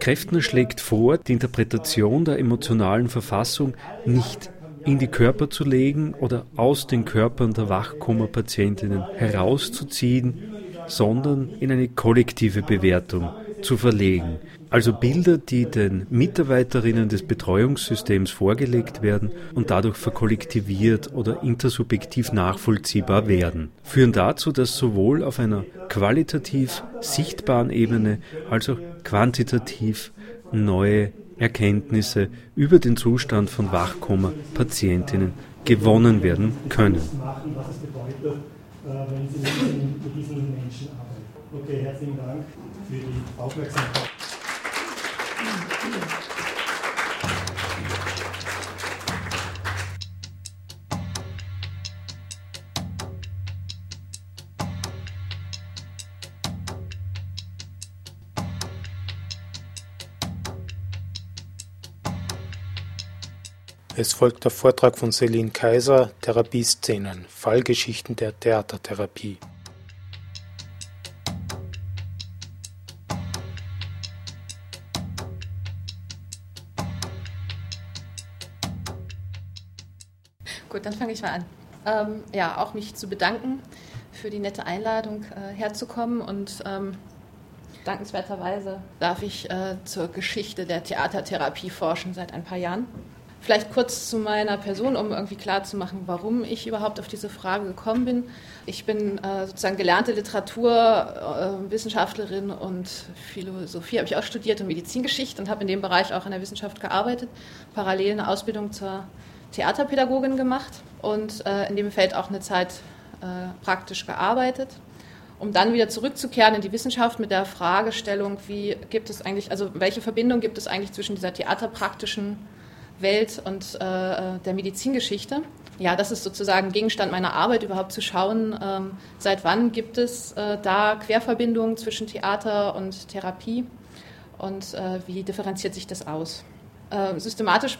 C: Kräftner schlägt vor, die Interpretation der emotionalen Verfassung nicht in die Körper zu legen oder aus den Körpern der Wachkoma-Patientinnen herauszuziehen, sondern in eine kollektive Bewertung zu verlegen, also Bilder, die den Mitarbeiterinnen des Betreuungssystems vorgelegt werden und dadurch verkollektiviert oder intersubjektiv nachvollziehbar werden, führen dazu, dass sowohl auf einer qualitativ sichtbaren Ebene als auch quantitativ neue Erkenntnisse über den Zustand von Wachkoma-Patientinnen gewonnen werden können. Okay, herzlichen Dank für die Aufmerksamkeit.
A: Es folgt der Vortrag von Celine Kaiser Therapieszenen Fallgeschichten der Theatertherapie
D: Gut, dann fange ich mal an. Ähm, ja, auch mich zu bedanken für die nette Einladung, äh, herzukommen und ähm, Dankenswerterweise darf ich äh, zur Geschichte der Theatertherapie forschen seit ein paar Jahren. Vielleicht kurz zu meiner Person, um irgendwie klarzumachen, warum ich überhaupt auf diese Frage gekommen bin. Ich bin äh, sozusagen gelernte Literaturwissenschaftlerin äh, und Philosophie habe ich auch studiert und Medizingeschichte und habe in dem Bereich auch in der Wissenschaft gearbeitet, parallel eine Ausbildung zur Theaterpädagogin gemacht und äh, in dem Feld auch eine Zeit äh, praktisch gearbeitet um dann wieder zurückzukehren in die Wissenschaft mit der Fragestellung, wie gibt es eigentlich, also welche Verbindung gibt es eigentlich zwischen dieser theaterpraktischen Welt und äh, der Medizingeschichte. Ja, das ist sozusagen Gegenstand meiner Arbeit, überhaupt zu schauen, ähm, seit wann gibt es äh, da Querverbindungen zwischen Theater und Therapie und äh, wie differenziert sich das aus. Äh, systematisch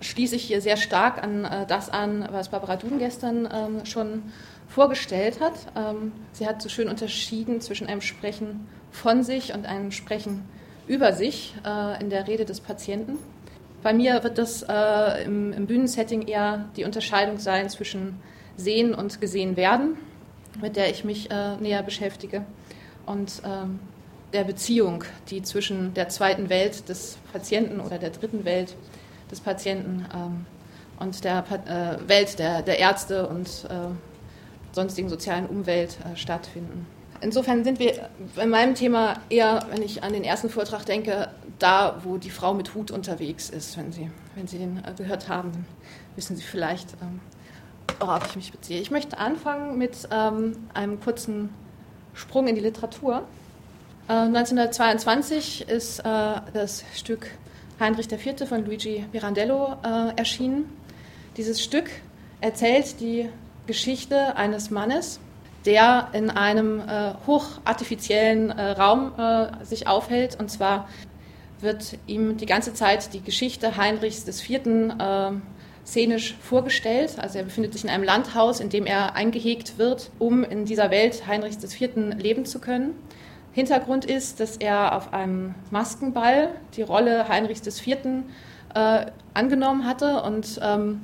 D: schließe ich hier sehr stark an äh, das an, was Barbara Duden gestern ähm, schon vorgestellt hat. Ähm, sie hat so schön unterschieden zwischen einem Sprechen von sich und einem Sprechen über sich äh, in der Rede des Patienten. Bei mir wird das äh, im, im, Bühnensetting eher die Unterscheidung sein zwischen Sehen und Gesehen werden, mit der ich mich äh, näher beschäftige, und ähm, der Beziehung, die zwischen der zweiten Welt des Patienten oder der dritten Welt des Patienten ähm, und der äh, Welt der, der Ärzte und äh, sonstigen sozialen Umwelt äh, stattfinden. Insofern sind wir bei meinem Thema eher, wenn ich an den ersten Vortrag denke, da, wo die Frau mit Hut unterwegs ist. Wenn Sie, wenn Sie den äh, gehört haben, wissen Sie vielleicht, ähm, worauf ich mich beziehe. Ich möchte anfangen mit ähm, einem kurzen Sprung in die Literatur. Äh, 1922 ist äh, das Stück Heinrich IV. von Luigi Pirandello äh, erschienen. Dieses Stück erzählt die Geschichte eines Mannes, der in einem äh, hochartifiziellen äh, Raum äh, sich aufhält. Und zwar wird ihm die ganze Zeit die Geschichte Heinrichs IV. Äh, szenisch vorgestellt. Also er befindet sich in einem Landhaus, in dem er eingehegt wird, um in dieser Welt Heinrichs IV. leben zu können. Hintergrund ist, dass er auf einem Maskenball die Rolle Heinrichs IV. Äh, angenommen hatte und ähm,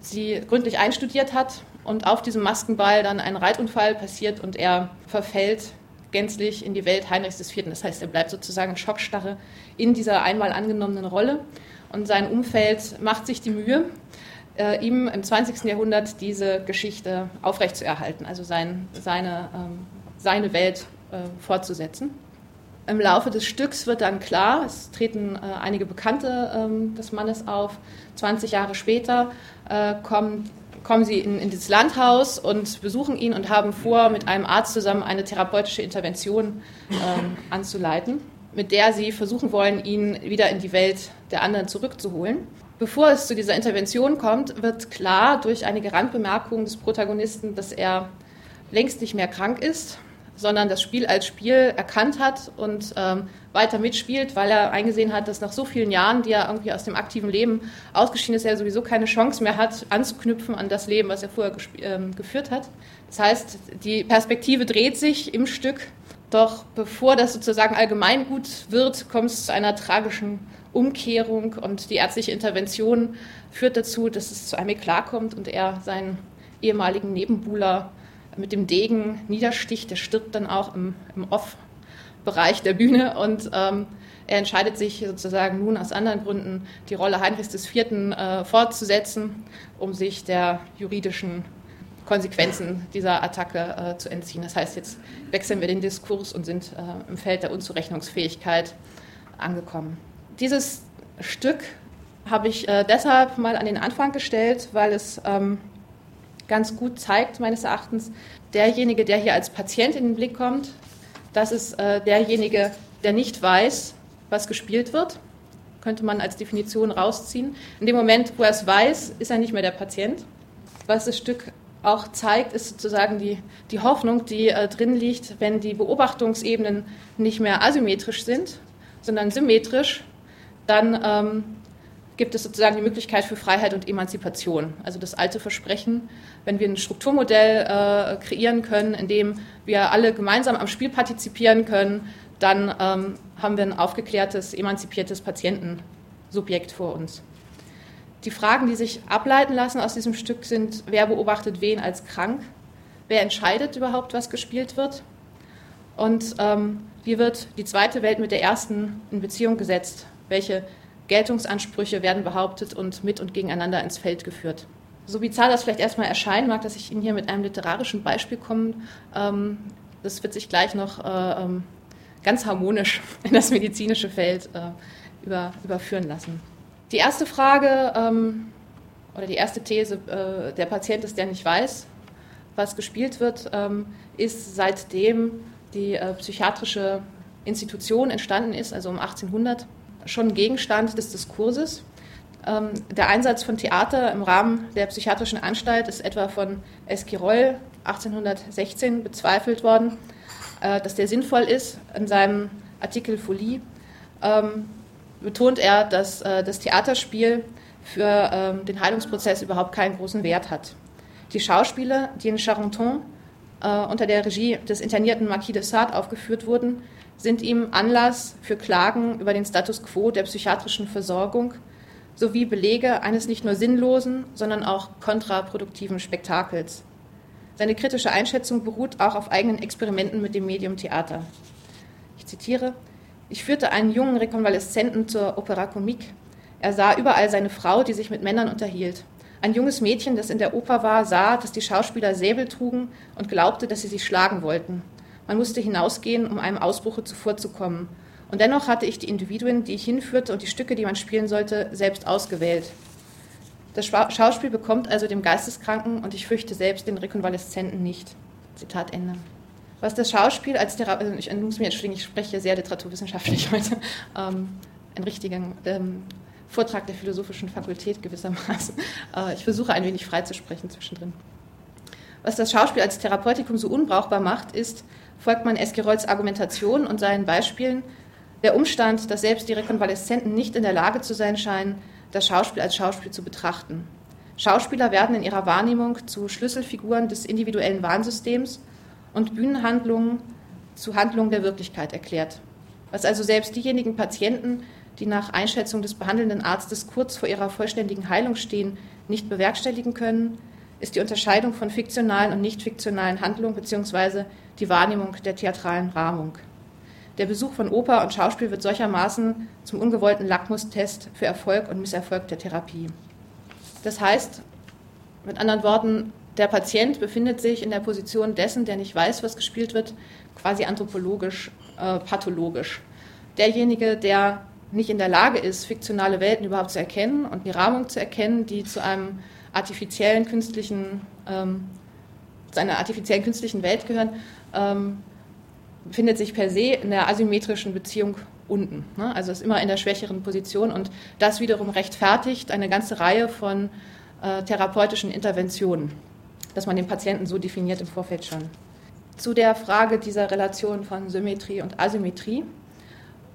D: sie gründlich einstudiert hat und auf diesem Maskenball dann ein Reitunfall passiert und er verfällt gänzlich in die Welt Heinrichs IV. Das heißt, er bleibt sozusagen Schockstarre in dieser einmal angenommenen Rolle und sein Umfeld macht sich die Mühe, äh, ihm im 20. Jahrhundert diese Geschichte aufrechtzuerhalten, also sein, seine, ähm, seine Welt äh, fortzusetzen. Im Laufe des Stücks wird dann klar, es treten äh, einige Bekannte ähm, des Mannes auf. 20 Jahre später äh, kommen kommen sie in, in dieses Landhaus und besuchen ihn und haben vor, mit einem Arzt zusammen eine therapeutische Intervention ähm, anzuleiten, mit der sie versuchen wollen, ihn wieder in die Welt der anderen zurückzuholen. Bevor es zu dieser Intervention kommt, wird klar durch einige Randbemerkungen des Protagonisten, dass er längst nicht mehr krank ist, sondern das Spiel als Spiel erkannt hat und ähm, weiter mitspielt, weil er eingesehen hat, dass nach so vielen Jahren, die er irgendwie aus dem aktiven Leben ausgeschieden ist, er sowieso keine Chance mehr hat, anzuknüpfen an das Leben, was er vorher ähm, geführt hat. Das heißt, die Perspektive dreht sich im Stück, doch bevor das sozusagen allgemeingut wird, kommt es zu einer tragischen Umkehrung und die ärztliche Intervention führt dazu, dass es zu einem Eklat kommt und er seinen ehemaligen Nebenbuhler mit dem Degen niedersticht. Der stirbt dann auch im, im Off-Bereich der Bühne und ähm, er entscheidet sich sozusagen nun aus anderen Gründen, die Rolle Heinrichs IV. Äh, fortzusetzen, um sich der juridischen Konsequenzen dieser Attacke äh, zu entziehen. Das heißt, jetzt wechseln wir den Diskurs und sind äh, im Feld der Unzurechnungsfähigkeit angekommen. Dieses Stück habe ich äh, deshalb mal an den Anfang gestellt, weil es ähm, ganz gut zeigt, meines Erachtens, derjenige, der hier als Patient in den Blick kommt, das ist äh, derjenige, der nicht weiß, was gespielt wird, könnte man als Definition rausziehen. In dem Moment, wo er es weiß, ist er nicht mehr der Patient. Was das Stück auch zeigt, ist sozusagen die, die Hoffnung, die äh, drin liegt, wenn die Beobachtungsebenen nicht mehr asymmetrisch sind, sondern symmetrisch, dann ähm, gibt es sozusagen die Möglichkeit für Freiheit und Emanzipation. Also das alte Versprechen, wenn wir ein Strukturmodell äh, kreieren können, in dem wir alle gemeinsam am Spiel partizipieren können, dann ähm, haben wir ein aufgeklärtes, emanzipiertes Patientensubjekt vor uns. Die Fragen, die sich ableiten lassen aus diesem Stück, sind, wer beobachtet wen als krank, wer entscheidet überhaupt, was gespielt wird. Und ähm, Wie wird die zweite Welt mit der ersten in Beziehung gesetzt? Welche Geltungsansprüche werden behauptet und mit und gegeneinander ins Feld geführt? So bizarr das vielleicht erstmal erscheinen mag, dass ich Ihnen hier mit einem literarischen Beispiel komme, ähm, das wird sich gleich noch äh, ähm, ganz harmonisch in das medizinische Feld äh, über, überführen lassen. Die erste Frage ähm, oder die erste These, äh, der Patient ist, der nicht weiß, was gespielt wird, ähm, ist seitdem die äh, psychiatrische Institution entstanden ist, also um 1800, schon Gegenstand des Diskurses. Ähm, der Einsatz von Theater im Rahmen der psychiatrischen Anstalt ist etwa von Esquirol 1816 bezweifelt worden, äh, dass der sinnvoll ist. In seinem Artikel Folie ähm, betont er, dass äh, das Theaterspiel für ähm, den Heilungsprozess überhaupt keinen großen Wert hat. Die Schauspiele, die in Charenton äh, unter der Regie des internierten Marquis de Sade aufgeführt wurden, sind ihm Anlass für Klagen über den Status quo der psychiatrischen Versorgung sowie Belege eines nicht nur sinnlosen, sondern auch kontraproduktiven Spektakels. Seine kritische Einschätzung beruht auch auf eigenen Experimenten mit dem Medium Theater. Ich zitiere: Ich führte einen jungen Rekonvaleszenten zur Opera Comique. Er sah überall seine Frau, die sich mit Männern unterhielt. Ein junges Mädchen, das in der Oper war, sah, dass die Schauspieler Säbel trugen und glaubte, dass sie sich schlagen wollten. Man musste hinausgehen, um einem Ausbruche zuvorzukommen. Und dennoch hatte ich die Individuen, die ich hinführte und die Stücke, die man spielen sollte, selbst ausgewählt. Das Schauspiel bekommt also dem Geisteskranken und ich fürchte selbst den Rekonvaleszenten nicht. Zitat Ende. Was das Schauspiel als Therapie, also ich muss mir entschuldigen, ich spreche sehr literaturwissenschaftlich heute, ähm, ein richtiger ähm, Vortrag der Philosophischen Fakultät gewissermaßen. Äh, ich versuche ein wenig frei zu sprechen zwischendrin. Was das Schauspiel als Therapeutikum so unbrauchbar macht, ist, folgt man Esquirols Argumentation und seinen Beispielen, der Umstand, dass selbst die Rekonvaleszenten nicht in der Lage zu sein scheinen, das Schauspiel als Schauspiel zu betrachten. Schauspieler werden in ihrer Wahrnehmung zu Schlüsselfiguren des individuellen Warnsystems und Bühnenhandlungen zu Handlungen der Wirklichkeit erklärt. Was also selbst diejenigen Patienten, die nach Einschätzung des behandelnden Arztes kurz vor ihrer vollständigen Heilung stehen, nicht bewerkstelligen können, ist die Unterscheidung von fiktionalen und nicht fiktionalen Handlungen bzw. die Wahrnehmung der theatralen Rahmung. Der Besuch von Oper und Schauspiel wird solchermaßen zum ungewollten Lackmustest für Erfolg und Misserfolg der Therapie. Das heißt, mit anderen Worten, der Patient befindet sich in der Position dessen, der nicht weiß, was gespielt wird, quasi anthropologisch, äh, pathologisch. Derjenige, der nicht in der Lage ist, fiktionale Welten überhaupt zu erkennen und die Rahmung zu erkennen, die zu einem artifiziellen künstlichen, ähm, zu einer artifiziellen künstlichen Welt gehören, ähm, befindet sich per se in der asymmetrischen Beziehung unten. Ne? Also ist immer in der schwächeren Position und das wiederum rechtfertigt eine ganze Reihe von äh, therapeutischen Interventionen, dass man den Patienten so definiert im Vorfeld schon. Zu der Frage dieser Relation von Symmetrie und Asymmetrie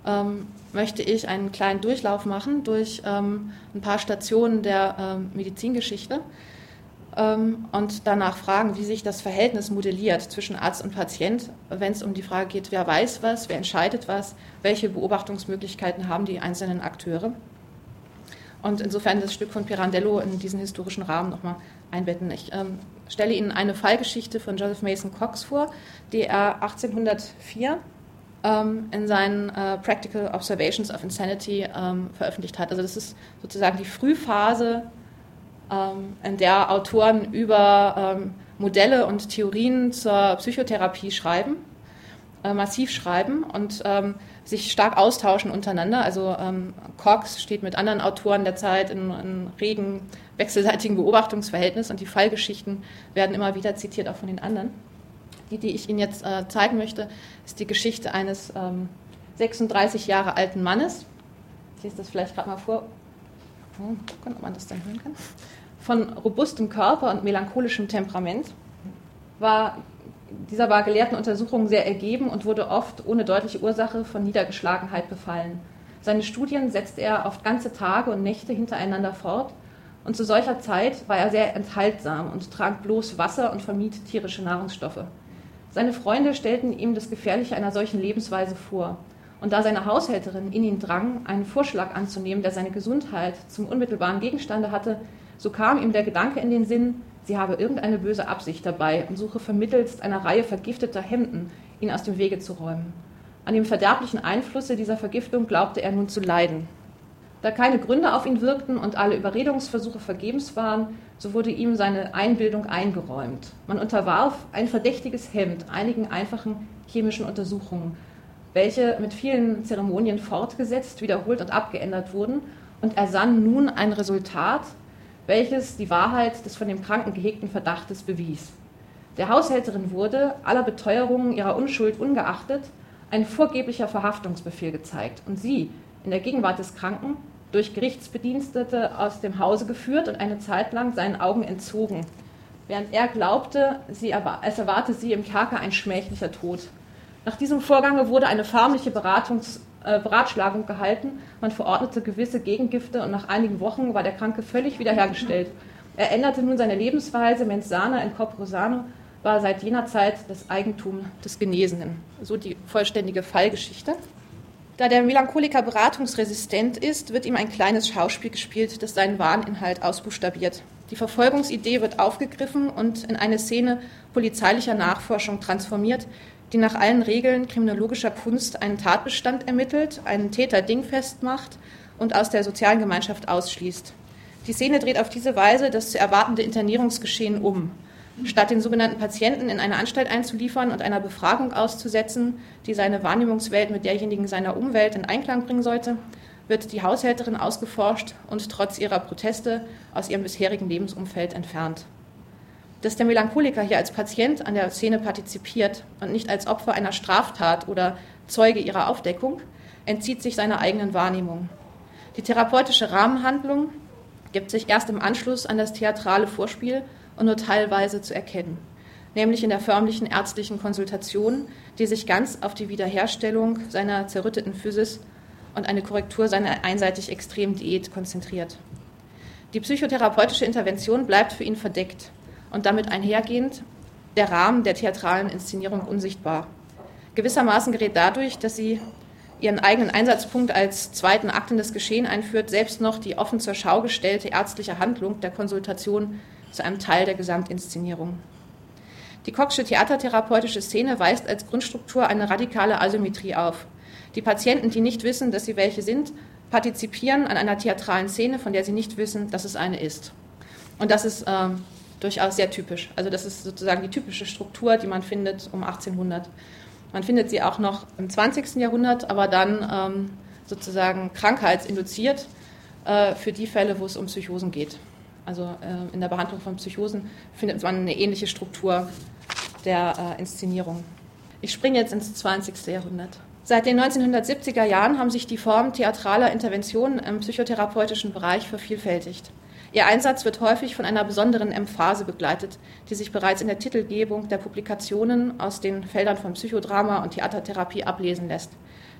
D: ähm, möchte ich einen kleinen Durchlauf machen durch ähm, ein paar Stationen der ähm, Medizingeschichte ähm, und danach fragen, wie sich das Verhältnis modelliert zwischen Arzt und Patient, wenn es um die Frage geht, wer weiß was, wer entscheidet was, welche Beobachtungsmöglichkeiten haben die einzelnen Akteure. Und insofern das Stück von Pirandello in diesen historischen Rahmen nochmal einbetten. Ich ähm, stelle Ihnen eine Fallgeschichte von Joseph Mason Cox vor, die er 1804 ähm, in seinen äh, Practical Observations of Insanity ähm, veröffentlicht hat. Also das ist sozusagen die Frühphase, ähm, in der Autoren über ähm, Modelle und Theorien zur Psychotherapie schreiben, äh, massiv schreiben und ähm, sich stark austauschen untereinander. Also ähm, Cox steht mit anderen Autoren der Zeit in, in regen wechselseitigen Beobachtungsverhältnis und die Fallgeschichten werden immer wieder zitiert, auch von den anderen. Die, die ich Ihnen jetzt äh, zeigen möchte, ist die Geschichte eines ähm, 36 Jahre alten Mannes. Ich lese das vielleicht gerade mal vor. Hm, gucken, ob man das dann hören kann. Von robustem Körper und melancholischem Temperament. War, dieser war gelehrten Untersuchungen sehr ergeben und wurde oft ohne deutliche Ursache von Niedergeschlagenheit befallen. Seine Studien setzte er oft ganze Tage und Nächte hintereinander fort und zu solcher Zeit war er sehr enthaltsam und trank bloß Wasser und vermied tierische Nahrungsstoffe. Seine Freunde stellten ihm das Gefährliche einer solchen Lebensweise vor. Und da seine Haushälterin in ihn drang, einen Vorschlag anzunehmen, der seine Gesundheit zum unmittelbaren Gegenstande hatte, so kam ihm der Gedanke in den Sinn, sie habe irgendeine böse Absicht dabei und suche vermittelst einer Reihe vergifteter Hemden, ihn aus dem Wege zu räumen. An dem verderblichen Einflusse dieser Vergiftung glaubte er nun zu leiden. Da keine Gründe auf ihn wirkten und alle Überredungsversuche vergebens waren, so wurde ihm seine Einbildung eingeräumt. Man unterwarf ein verdächtiges Hemd einigen einfachen chemischen Untersuchungen, welche mit vielen Zeremonien fortgesetzt, wiederholt und abgeändert wurden, und er sann nun ein Resultat, welches die Wahrheit des von dem Kranken gehegten Verdachtes bewies. Der Haushälterin wurde, aller Beteuerungen ihrer Unschuld ungeachtet, ein vorgeblicher Verhaftungsbefehl gezeigt und sie, in der Gegenwart des Kranken, durch Gerichtsbedienstete aus dem Hause geführt und eine Zeit lang seinen Augen entzogen, während er glaubte, es erwarte sie im Kerker ein schmählicher Tod. Nach diesem Vorgange wurde eine förmliche Beratungs, äh, Beratschlagung gehalten, man verordnete gewisse Gegengifte und nach einigen Wochen war der Kranke völlig wiederhergestellt. Er änderte nun seine Lebensweise, mens sana in corpore sano war seit jener Zeit das Eigentum des Genesenen. So die vollständige Fallgeschichte. Da der Melancholiker beratungsresistent ist, wird ihm ein kleines Schauspiel gespielt, das seinen Wahninhalt ausbuchstabiert. Die Verfolgungsidee wird aufgegriffen und in eine Szene polizeilicher Nachforschung transformiert, die nach allen Regeln kriminologischer Kunst einen Tatbestand ermittelt, einen Täter dingfest macht und aus der sozialen Gemeinschaft ausschließt. Die Szene dreht auf diese Weise das zu erwartende Internierungsgeschehen um. Statt den sogenannten Patienten in eine Anstalt einzuliefern und einer Befragung auszusetzen, die seine Wahrnehmungswelt mit derjenigen seiner Umwelt in Einklang bringen sollte, wird die Haushälterin ausgeforscht und trotz ihrer Proteste aus ihrem bisherigen Lebensumfeld entfernt. Dass der Melancholiker hier als Patient an der Szene partizipiert und nicht als Opfer einer Straftat oder Zeuge ihrer Aufdeckung, entzieht sich seiner eigenen Wahrnehmung. Die therapeutische Rahmenhandlung gibt sich erst im Anschluss an das theatrale Vorspiel und nur teilweise zu erkennen, nämlich in der förmlichen ärztlichen Konsultation, die sich ganz auf die Wiederherstellung seiner zerrütteten Physis und eine Korrektur seiner einseitig extremen Diät konzentriert. Die psychotherapeutische Intervention bleibt für ihn verdeckt und damit einhergehend der Rahmen der theatralen Inszenierung unsichtbar. Gewissermaßen gerät dadurch, dass sie ihren eigenen Einsatzpunkt als zweiten Akten des Geschehen einführt, selbst noch die offen zur Schau gestellte ärztliche Handlung der Konsultation zu einem Teil der Gesamtinszenierung. Die Kochsche theatertherapeutische Szene weist als Grundstruktur eine radikale Asymmetrie auf. Die Patienten, die nicht wissen, dass sie welche sind, partizipieren an einer theatralen Szene, von der sie nicht wissen, dass es eine ist. Und das ist ähm, durchaus sehr typisch. Also das ist sozusagen die typische Struktur, die man findet um 1800. Man findet sie auch noch im 20. Jahrhundert, aber dann ähm, sozusagen krankheitsinduziert äh, für die Fälle, wo es um Psychosen geht. Also äh, in der Behandlung von Psychosen findet man eine ähnliche Struktur der äh, Inszenierung. Ich springe jetzt ins 20. Jahrhundert. Seit den 1970er Jahren haben sich die Formen theatraler Interventionen im psychotherapeutischen Bereich vervielfältigt. Ihr Einsatz wird häufig von einer besonderen Emphase begleitet, die sich bereits in der Titelgebung der Publikationen aus den Feldern von Psychodrama und Theatertherapie ablesen lässt,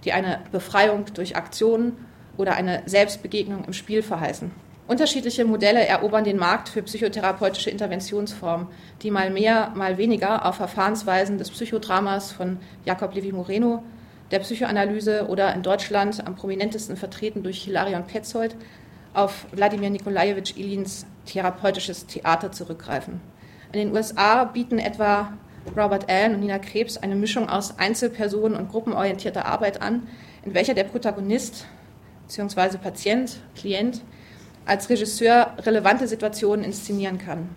D: die eine Befreiung durch Aktion oder eine Selbstbegegnung im Spiel verheißen. Unterschiedliche Modelle erobern den Markt für psychotherapeutische Interventionsformen, die mal mehr, mal weniger auf Verfahrensweisen des Psychodramas von Jakob Levi Moreno, der Psychoanalyse oder in Deutschland am prominentesten vertreten durch Hilarion Petzold auf Wladimir Nikolajewitsch Ilins therapeutisches Theater zurückgreifen. In den USA bieten etwa Robert Allen und Nina Krebs eine Mischung aus Einzelpersonen und gruppenorientierter Arbeit an, in welcher der Protagonist bzw. Patient, Klient als Regisseur relevante Situationen inszenieren kann.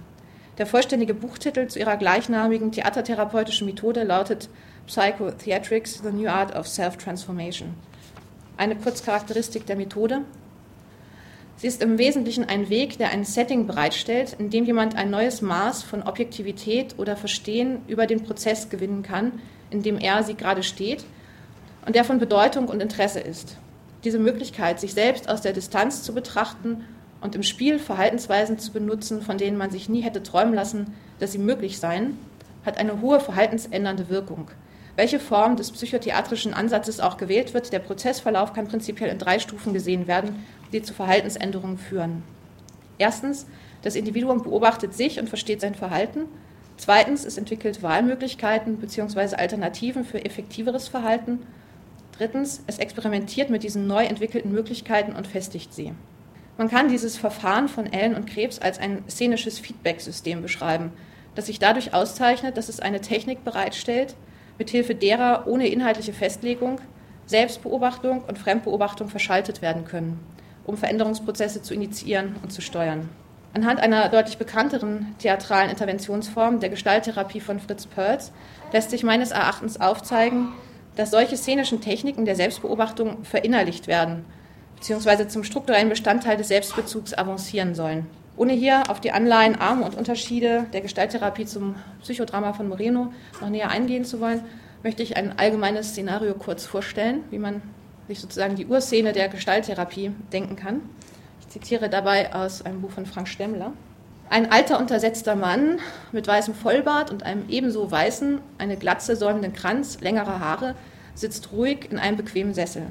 D: Der vollständige Buchtitel zu ihrer gleichnamigen theatertherapeutischen Methode lautet Psychotheatrics, The New Art of Self-Transformation. Eine Kurzcharakteristik der Methode. Sie ist im Wesentlichen ein Weg, der ein Setting bereitstellt, in dem jemand ein neues Maß von Objektivität oder Verstehen über den Prozess gewinnen kann, in dem er sie gerade steht und der von Bedeutung und Interesse ist. Diese Möglichkeit, sich selbst aus der Distanz zu betrachten und im Spiel Verhaltensweisen zu benutzen, von denen man sich nie hätte träumen lassen, dass sie möglich seien, hat eine hohe verhaltensändernde Wirkung. Welche Form des psychotheatrischen Ansatzes auch gewählt wird, der Prozessverlauf kann prinzipiell in drei Stufen gesehen werden, die zu Verhaltensänderungen führen. Erstens, das Individuum beobachtet sich und versteht sein Verhalten. Zweitens, es entwickelt Wahlmöglichkeiten bzw. Alternativen für effektiveres Verhalten. Drittens, es experimentiert mit diesen neu entwickelten Möglichkeiten und festigt sie. Man kann dieses Verfahren von Ellen und Krebs als ein szenisches Feedback-System beschreiben, das sich dadurch auszeichnet, dass es eine Technik bereitstellt, mithilfe derer ohne inhaltliche Festlegung Selbstbeobachtung und Fremdbeobachtung verschaltet werden können, um Veränderungsprozesse zu initiieren und zu steuern. Anhand einer deutlich bekannteren theatralen Interventionsform, der Gestalttherapie von Fritz Perls, lässt sich meines Erachtens aufzeigen, dass solche szenischen Techniken der Selbstbeobachtung verinnerlicht werden bzw. zum strukturellen Bestandteil des Selbstbezugs avancieren sollen. Ohne hier auf die Anleihen, Arme und Unterschiede der Gestalttherapie zum Psychodrama von Moreno noch näher eingehen zu wollen, möchte ich ein allgemeines Szenario kurz vorstellen, wie man sich sozusagen die Urszene der Gestalttherapie denken kann. Ich zitiere dabei aus einem Buch von Frank Stemmler. Ein alter, untersetzter Mann mit weißem Vollbart und einem ebenso weißen, eine Glatze säumenden Kranz längerer Haare sitzt ruhig in einem bequemen Sessel.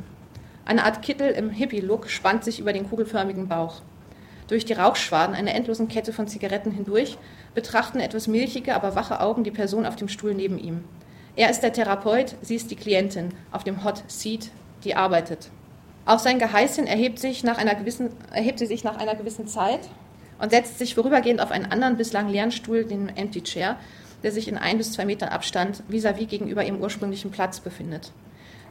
D: Eine Art Kittel im Hippie-Look spannt sich über den kugelförmigen Bauch. Durch die Rauchschwaden einer endlosen Kette von Zigaretten hindurch betrachten etwas milchige, aber wache Augen die Person auf dem Stuhl neben ihm. Er ist der Therapeut, sie ist die Klientin auf dem Hot Seat, die arbeitet. Auf sein Geheiß erhebt, sich nach einer gewissen, erhebt sie sich nach einer gewissen Zeit und setzt sich vorübergehend auf einen anderen bislang leeren Stuhl, den Empty Chair, der sich in ein bis zwei Metern Abstand vis-à-vis -vis gegenüber ihrem ursprünglichen Platz befindet.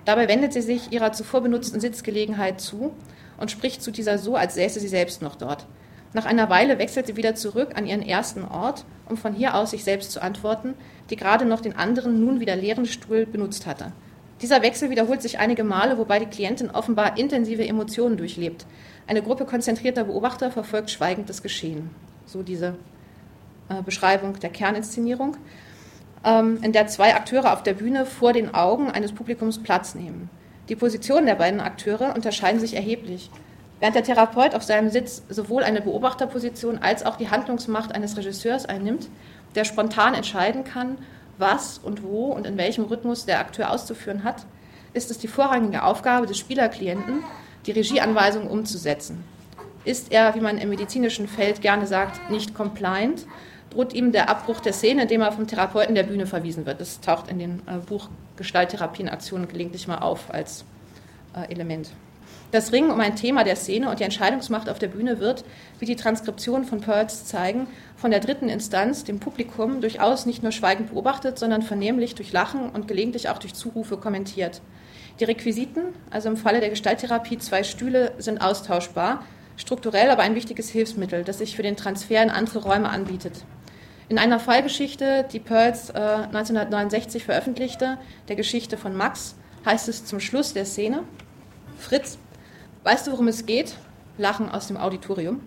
D: Dabei wendet sie sich ihrer zuvor benutzten Sitzgelegenheit zu und spricht zu dieser so, als säße sie selbst noch dort. Nach einer Weile wechselt sie wieder zurück an ihren ersten Ort, um von hier aus sich selbst zu antworten, die gerade noch den anderen, nun wieder leeren Stuhl benutzt hatte. Dieser Wechsel wiederholt sich einige Male, wobei die Klientin offenbar intensive Emotionen durchlebt. Eine Gruppe konzentrierter Beobachter verfolgt schweigend das Geschehen. So diese äh, Beschreibung der Kerninszenierung, in der zwei Akteure auf der Bühne vor den Augen eines Publikums Platz nehmen. Die Positionen der beiden Akteure unterscheiden sich erheblich. Während der Therapeut auf seinem Sitz sowohl eine Beobachterposition als auch die Handlungsmacht eines Regisseurs einnimmt, der spontan entscheiden kann, was und wo und in welchem Rhythmus der Akteur auszuführen hat, ist es die vorrangige Aufgabe des Spielerklienten, die Regieanweisungen umzusetzen. Ist er, wie man im medizinischen Feld gerne sagt, nicht compliant, droht ihm der Abbruch der Szene, indem er vom Therapeuten der Bühne verwiesen wird. Das taucht in den äh, Buch Gestalttherapie in Aktionen gelegentlich mal auf als äh, Element. Das Ringen um ein Thema der Szene und die Entscheidungsmacht auf der Bühne wird, wie die Transkriptionen von Pearls zeigen, von der dritten Instanz, dem Publikum, durchaus nicht nur schweigend beobachtet, sondern vernehmlich durch Lachen und gelegentlich auch durch Zurufe kommentiert. Die Requisiten, also im Falle der Gestalttherapie zwei Stühle, sind austauschbar, strukturell aber ein wichtiges Hilfsmittel, das sich für den Transfer in andere Räume anbietet. In einer Fallgeschichte, die Pearls äh, 1969 veröffentlichte, der Geschichte von Max, heißt es zum Schluss der Szene, Fritz, weißt du, worum es geht? Lachen aus dem Auditorium.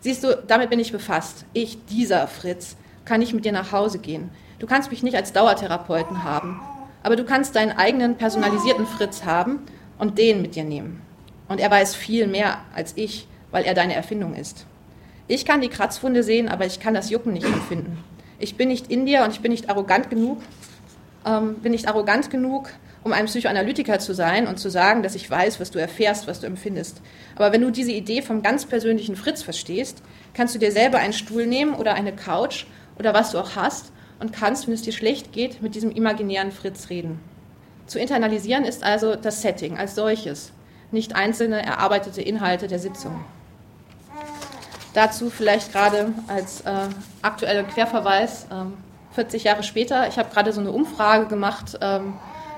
D: Siehst du, damit bin ich befasst. Ich, dieser Fritz, kann nicht mit dir nach Hause gehen. Du kannst mich nicht als Dauertherapeuten haben, aber du kannst deinen eigenen personalisierten Fritz haben und den mit dir nehmen. Und er weiß viel mehr als ich, weil er deine Erfindung ist. Ich kann die Kratzwunde sehen, aber ich kann das Jucken nicht empfinden. Ich bin nicht in dir und ich bin nicht arrogant genug, ähm, bin nicht arrogant genug, um ein Psychoanalytiker zu sein und zu sagen, dass ich weiß, was du erfährst, was du empfindest. Aber wenn du diese Idee vom ganz persönlichen Fritz verstehst, kannst du dir selber einen Stuhl nehmen oder eine Couch oder was du auch hast und kannst, wenn es dir schlecht geht, mit diesem imaginären Fritz reden. Zu internalisieren ist also das Setting als solches, nicht einzelne erarbeitete Inhalte der Sitzung. Dazu vielleicht gerade als äh, aktueller Querverweis, ähm, 40 Jahre später, ich habe gerade so eine Umfrage gemacht ähm,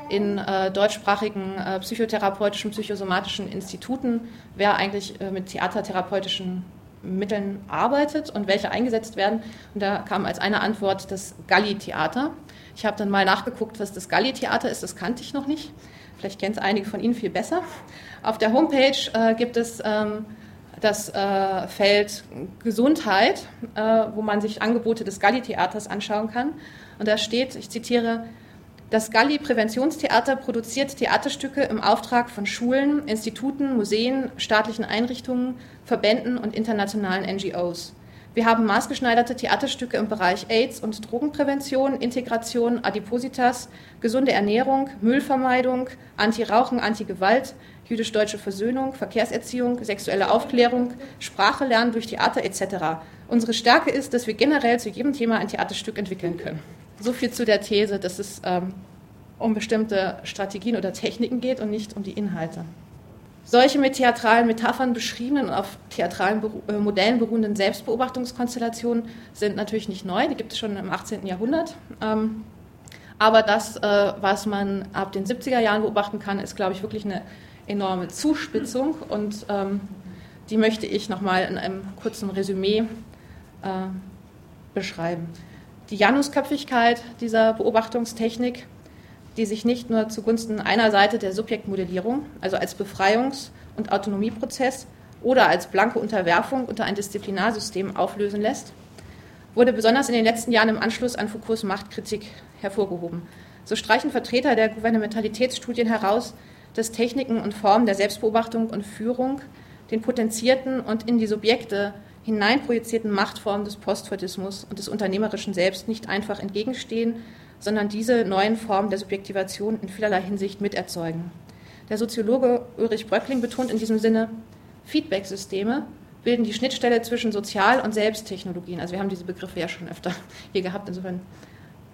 D: in äh, deutschsprachigen äh, psychotherapeutischen, psychosomatischen Instituten, wer eigentlich äh, mit theatertherapeutischen Mitteln arbeitet und welche eingesetzt werden. Und da kam als eine Antwort das Galli-Theater. Ich habe dann mal nachgeguckt, was das Galli-Theater ist, das kannte ich noch nicht. Vielleicht kennen es einige von Ihnen viel besser. Auf der Homepage äh, gibt es ähm, das äh, Feld Gesundheit, äh, wo man sich Angebote des Galli-Theaters anschauen kann. Und da steht, ich zitiere, das Galli-Präventionstheater produziert Theaterstücke im Auftrag von Schulen, Instituten, Museen, staatlichen Einrichtungen, Verbänden und internationalen NGOs. Wir haben maßgeschneiderte Theaterstücke im Bereich AIDS und Drogenprävention, Integration, Adipositas, gesunde Ernährung, Müllvermeidung, Anti-Rauchen, Anti-Gewalt, jüdisch-deutsche Versöhnung, Verkehrserziehung, sexuelle Aufklärung, Sprache lernen durch Theater etc. Unsere Stärke ist, dass wir generell zu jedem Thema ein Theaterstück entwickeln können. So viel zu der These, dass es ähm, um bestimmte Strategien oder Techniken geht und nicht um die Inhalte. Solche mit theatralen Metaphern beschriebenen und auf theatralen äh, Modellen beruhenden Selbstbeobachtungskonstellationen sind natürlich nicht neu, die gibt es schon im 18. Jahrhundert. Ähm, Aber das, äh, was man ab den 70er Jahren beobachten kann, ist, glaube ich, wirklich eine enorme Zuspitzung und ähm, die möchte ich nochmal in einem kurzen Resümee äh, beschreiben. Die Janusköpfigkeit dieser Beobachtungstechnik, die sich nicht nur zugunsten einer Seite der Subjektmodellierung, also als Befreiungs- und Autonomieprozess oder als blanke Unterwerfung unter ein Disziplinarsystem auflösen lässt, wurde besonders in den letzten Jahren im Anschluss an Foucaults Machtkritik hervorgehoben. So streichen Vertreter der Gouvernementalitätsstudien heraus, dass Techniken und Formen der Selbstbeobachtung und Führung den potenzierten und in die Subjekte hineinprojizierten Machtformen des Postfordismus und des unternehmerischen Selbst nicht einfach entgegenstehen, sondern diese neuen Formen der Subjektivation in vielerlei Hinsicht miterzeugen. Der Soziologe Ulrich Bröckling betont in diesem Sinne, Feedback-Systeme bilden die Schnittstelle zwischen Sozial- und Selbsttechnologien. Also wir haben diese Begriffe ja schon öfter hier gehabt, insofern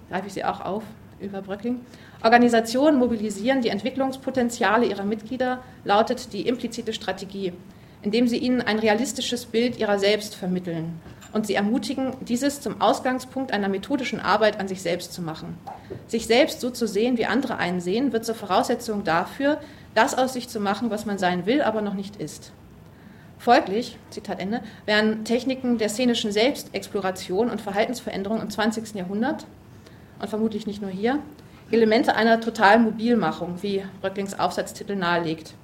D: greife ich sie auch auf über Bröckling. Organisationen mobilisieren die Entwicklungspotenziale ihrer Mitglieder, lautet die implizite Strategie, indem sie ihnen ein realistisches Bild ihrer selbst vermitteln und sie ermutigen, dieses zum Ausgangspunkt einer methodischen Arbeit an sich selbst zu machen. Sich selbst so zu sehen, wie andere einen sehen, wird zur Voraussetzung dafür, das aus sich zu machen, was man sein will, aber noch nicht ist. Folglich, Zitat Ende, werden Techniken der szenischen Selbstexploration und Verhaltensveränderung im 20. Jahrhundert und vermutlich nicht nur hier Elemente einer totalen Mobilmachung, wie Röcklings Aufsatztitel nahelegt.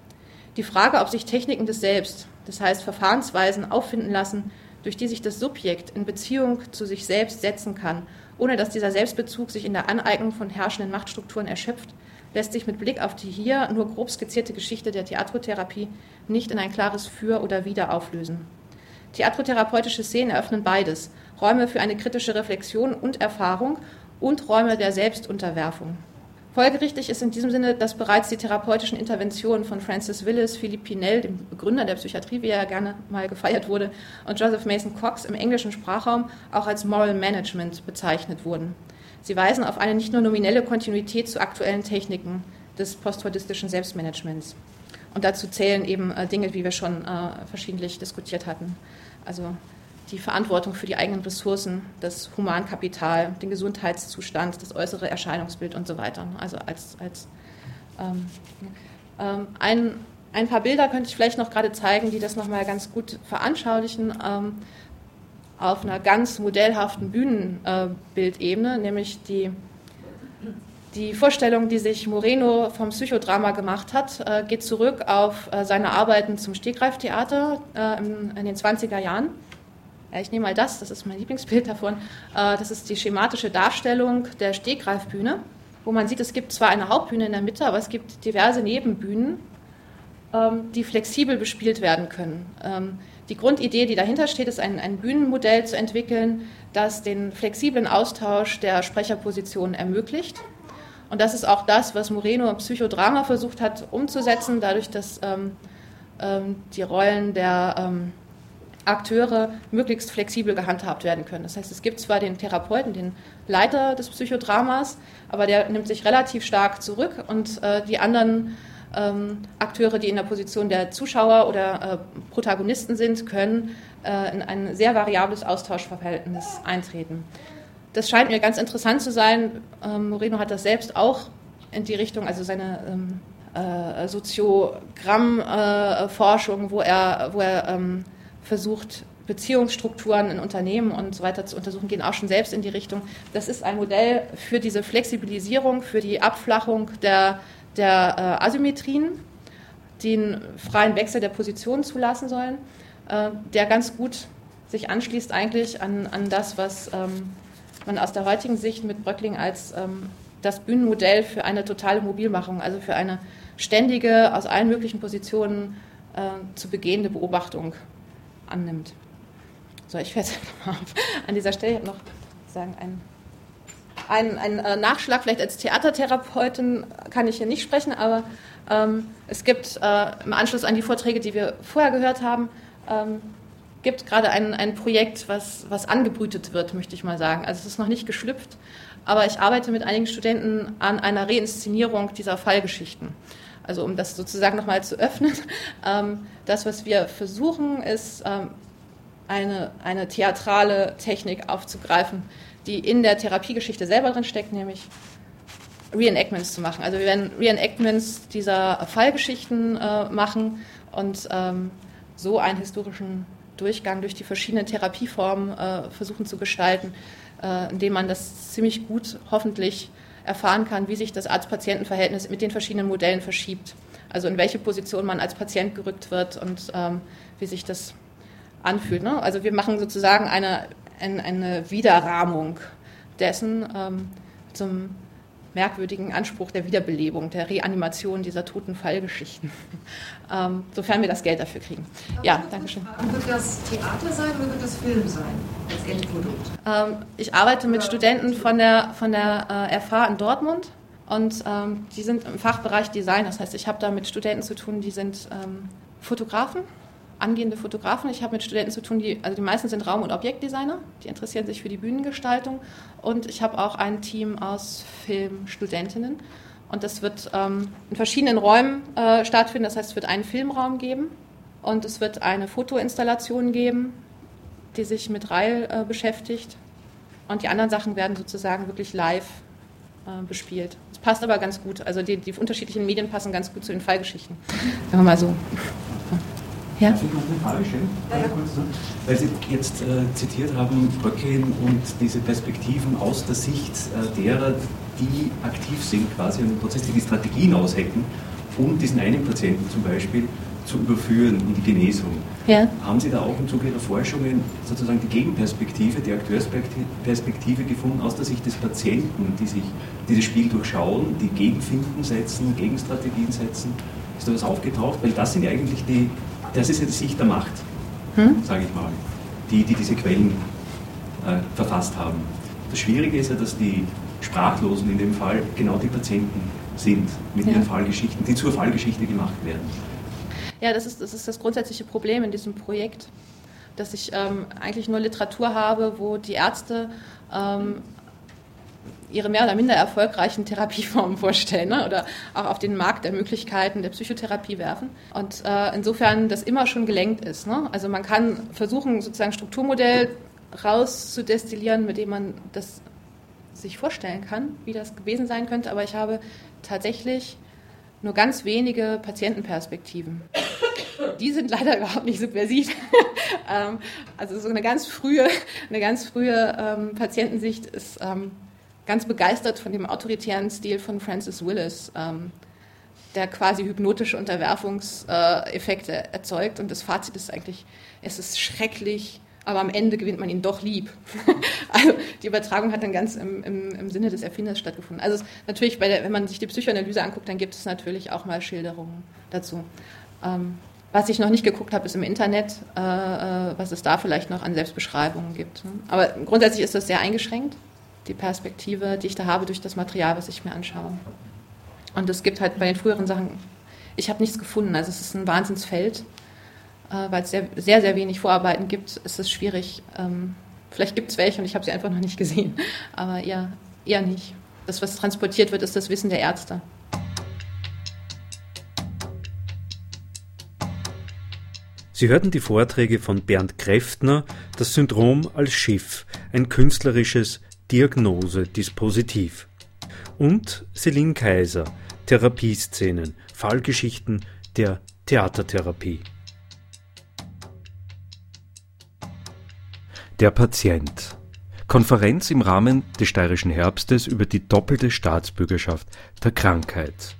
D: Die Frage, ob sich Techniken des Selbst, das heißt Verfahrensweisen, auffinden lassen, durch die sich das Subjekt in Beziehung zu sich selbst setzen kann, ohne dass dieser Selbstbezug sich in der Aneignung von herrschenden Machtstrukturen erschöpft, lässt sich mit Blick auf die hier nur grob skizzierte Geschichte der Theatrotherapie nicht in ein klares Für oder Wider auflösen. Theatrotherapeutische Szenen eröffnen beides, Räume für eine kritische Reflexion und Erfahrung und Räume der Selbstunterwerfung. Folgerichtig ist in diesem Sinne, dass bereits die therapeutischen Interventionen von Francis Willis, Philippe Pinel, dem Begründer der Psychiatrie, wie er gerne mal gefeiert wurde, und Joseph Mason Cox im englischen Sprachraum auch als Moral Management bezeichnet wurden. Sie weisen auf eine nicht nur nominelle Kontinuität zu aktuellen Techniken des postfordistischen Selbstmanagements. Und dazu zählen eben äh, Dinge, wie wir schon äh, verschiedentlich diskutiert hatten. Also die Verantwortung für die eigenen Ressourcen, das Humankapital, den Gesundheitszustand, das äußere Erscheinungsbild und so weiter. Also als, als ähm, ähm, ein, ein paar Bilder könnte ich vielleicht noch gerade zeigen, die das nochmal ganz gut veranschaulichen. Ähm, auf einer ganz modellhaften Bühnenbildebene, nämlich die, die Vorstellung, die sich Moreno vom Psychodrama gemacht hat, äh, geht zurück auf äh, seine Arbeiten zum Stegreiftheater äh, in den 20er Jahren. Ich nehme mal das, das ist mein Lieblingsbild davon. Das ist die schematische Darstellung der Stegreifbühne, wo man sieht, es gibt zwar eine Hauptbühne in der Mitte, aber es gibt diverse Nebenbühnen, ähm, die flexibel bespielt werden können. Ähm, die Grundidee, die dahinter steht, ist ein, ein Bühnenmodell zu entwickeln, das den flexiblen Austausch der Sprecherpositionen ermöglicht. Und das ist auch das, was Moreno im Psychodrama versucht hat umzusetzen, dadurch, dass ähm, ähm, die Rollen der ähm, Akteure möglichst flexibel gehandhabt werden können. Das heißt, es gibt zwar den Therapeuten, den Leiter des Psychodramas, aber der nimmt sich relativ stark zurück und äh, die anderen ähm, Akteure, die in der Position der Zuschauer oder äh, Protagonisten sind, können äh, in ein sehr variables Austauschverhältnis eintreten. Das scheint mir ganz interessant zu sein. Ähm, Moreno hat das selbst auch in die Richtung, also seine ähm, äh, Soziogrammforschung, wo er, wo er ähm, versucht, Beziehungsstrukturen in Unternehmen und so weiter zu untersuchen, gehen auch schon selbst in die Richtung. Das ist ein Modell für diese Flexibilisierung, für die Abflachung der der äh, Asymmetrien, einen freien Wechsel der Positionen zulassen sollen, äh, der ganz gut sich anschließt eigentlich an, an das, was ähm, man aus der heutigen Sicht mit Bröckling als ähm, das Bühnenmodell für eine totale Mobilmachung, also für eine ständige, aus allen möglichen Positionen äh, zu begehende Beobachtung annimmt. So, ich werde an dieser Stelle noch sagen, ein ein, ein äh, Nachschlag, vielleicht als Theatertherapeutin kann ich hier nicht sprechen, aber ähm, es gibt äh, im Anschluss an die Vorträge, die wir vorher gehört haben, ähm, gibt gerade ein, ein Projekt, was, was angebrütet wird, möchte ich mal sagen. Also es ist noch nicht geschlüpft, aber ich arbeite mit einigen Studenten an einer Reinszenierung dieser Fallgeschichten. Also um das sozusagen nochmal zu öffnen. Ähm, das, was wir versuchen, ist ähm, eine, eine theatrale Technik aufzugreifen, die in der Therapiegeschichte selber drin steckt, nämlich Reenactments zu machen. Also wir werden Reenactments dieser Fallgeschichten äh, machen und ähm, so einen historischen Durchgang durch die verschiedenen Therapieformen äh, versuchen zu gestalten, äh, indem man das ziemlich gut hoffentlich erfahren kann, wie sich das Arzt-Patienten-Verhältnis mit den verschiedenen Modellen verschiebt. Also in welche Position man als Patient gerückt wird und ähm, wie sich das anfühlt. Ne? Also wir machen sozusagen eine, eine, Wiederrahmung dessen ähm, zum merkwürdigen Anspruch der Wiederbelebung, der Reanimation dieser toten Fallgeschichten, ähm, sofern wir das Geld dafür kriegen. Aber ja, danke schön.
E: Wird das Theater sein oder wird das Film sein als Endprodukt?
D: Ähm, ich arbeite mit Studenten von der, von der äh, FH in Dortmund und ähm, die sind im Fachbereich Design. Das heißt, ich habe da mit Studenten zu tun, die sind ähm, Fotografen angehende Fotografen. Ich habe mit Studenten zu tun, die, also die meisten sind Raum- und Objektdesigner, die interessieren sich für die Bühnengestaltung. Und ich habe auch ein Team aus Filmstudentinnen. Und das wird ähm, in verschiedenen Räumen äh, stattfinden. Das heißt, es wird einen Filmraum geben und es wird eine Fotoinstallation geben, die sich mit Reil äh, beschäftigt. Und die anderen Sachen werden sozusagen wirklich live äh, bespielt. Es passt aber ganz gut. Also die, die unterschiedlichen Medien passen ganz gut zu den Fallgeschichten. Sagen wir mal so.
F: Ja? Darf ich noch eine Frage stellen? Ja. Weil Sie jetzt äh, zitiert haben, Bröcklin und diese Perspektiven aus der Sicht äh, derer, die aktiv sind quasi und im Prozess, die die Strategien aushecken, um diesen einen Patienten zum Beispiel zu überführen in die Genesung. Ja. Haben Sie da auch im Zuge Ihrer Forschungen sozusagen die Gegenperspektive, die Akteursperspektive gefunden aus der Sicht des Patienten, die sich dieses Spiel durchschauen, die Gegenfinden setzen, Gegenstrategien setzen? Ist da was aufgetaucht? Weil das sind ja eigentlich die, das ist die Sicht der Macht, hm? sage ich mal, die, die diese Quellen äh, verfasst haben. Das Schwierige ist ja, dass die Sprachlosen in dem Fall genau die Patienten sind mit ja. ihren Fallgeschichten, die zur Fallgeschichte gemacht werden.
D: Ja, das ist, das ist das grundsätzliche Problem in diesem Projekt, dass ich ähm, eigentlich nur Literatur habe, wo die Ärzte ähm, ihre mehr oder minder erfolgreichen Therapieformen vorstellen ne? oder auch auf den Markt der Möglichkeiten der Psychotherapie werfen. Und äh, insofern das immer schon gelenkt ist. Ne? Also man kann versuchen, sozusagen Strukturmodell rauszudestillieren, mit dem man das sich vorstellen kann, wie das gewesen sein könnte. Aber ich habe tatsächlich nur ganz wenige Patientenperspektiven. Die sind leider überhaupt nicht subversiv. Ähm, also so eine ganz frühe, eine ganz frühe ähm, Patientensicht ist ähm, ganz begeistert von dem autoritären Stil von Francis Willis, ähm, der quasi hypnotische Unterwerfungseffekte äh, erzeugt. Und das Fazit ist eigentlich, es ist schrecklich, aber am Ende gewinnt man ihn doch lieb. also die Übertragung hat dann ganz im, im, im Sinne des Erfinders stattgefunden. Also natürlich, der, wenn man sich die Psychoanalyse anguckt, dann gibt es natürlich auch mal Schilderungen dazu. Ähm, was ich noch nicht geguckt habe, ist im Internet, äh, äh was es da vielleicht noch an Selbstbeschreibungen gibt. Aber grundsätzlich ist das sehr eingeschränkt die Perspektive, die ich da habe durch das Material, was ich mir anschaue. Und es gibt halt bei den früheren Sachen, ich habe nichts gefunden. Also es ist ein Wahnsinnsfeld, äh, weil es sehr, sehr, sehr wenig Vorarbeiten gibt. ist Es schwierig. Ähm, vielleicht gibt es welche und ich habe sie einfach noch nicht gesehen. Aber eher, eher nicht. Das, was transportiert wird, ist das Wissen der Ärzte.
C: Sie hörten die Vorträge von Bernd Kräftner, Das Syndrom als Schiff, ein künstlerisches Diagnose-Dispositiv. Und Celine Kaiser, Therapieszenen, Fallgeschichten der Theatertherapie. Der Patient. Konferenz im Rahmen des steirischen Herbstes über die doppelte Staatsbürgerschaft der Krankheit.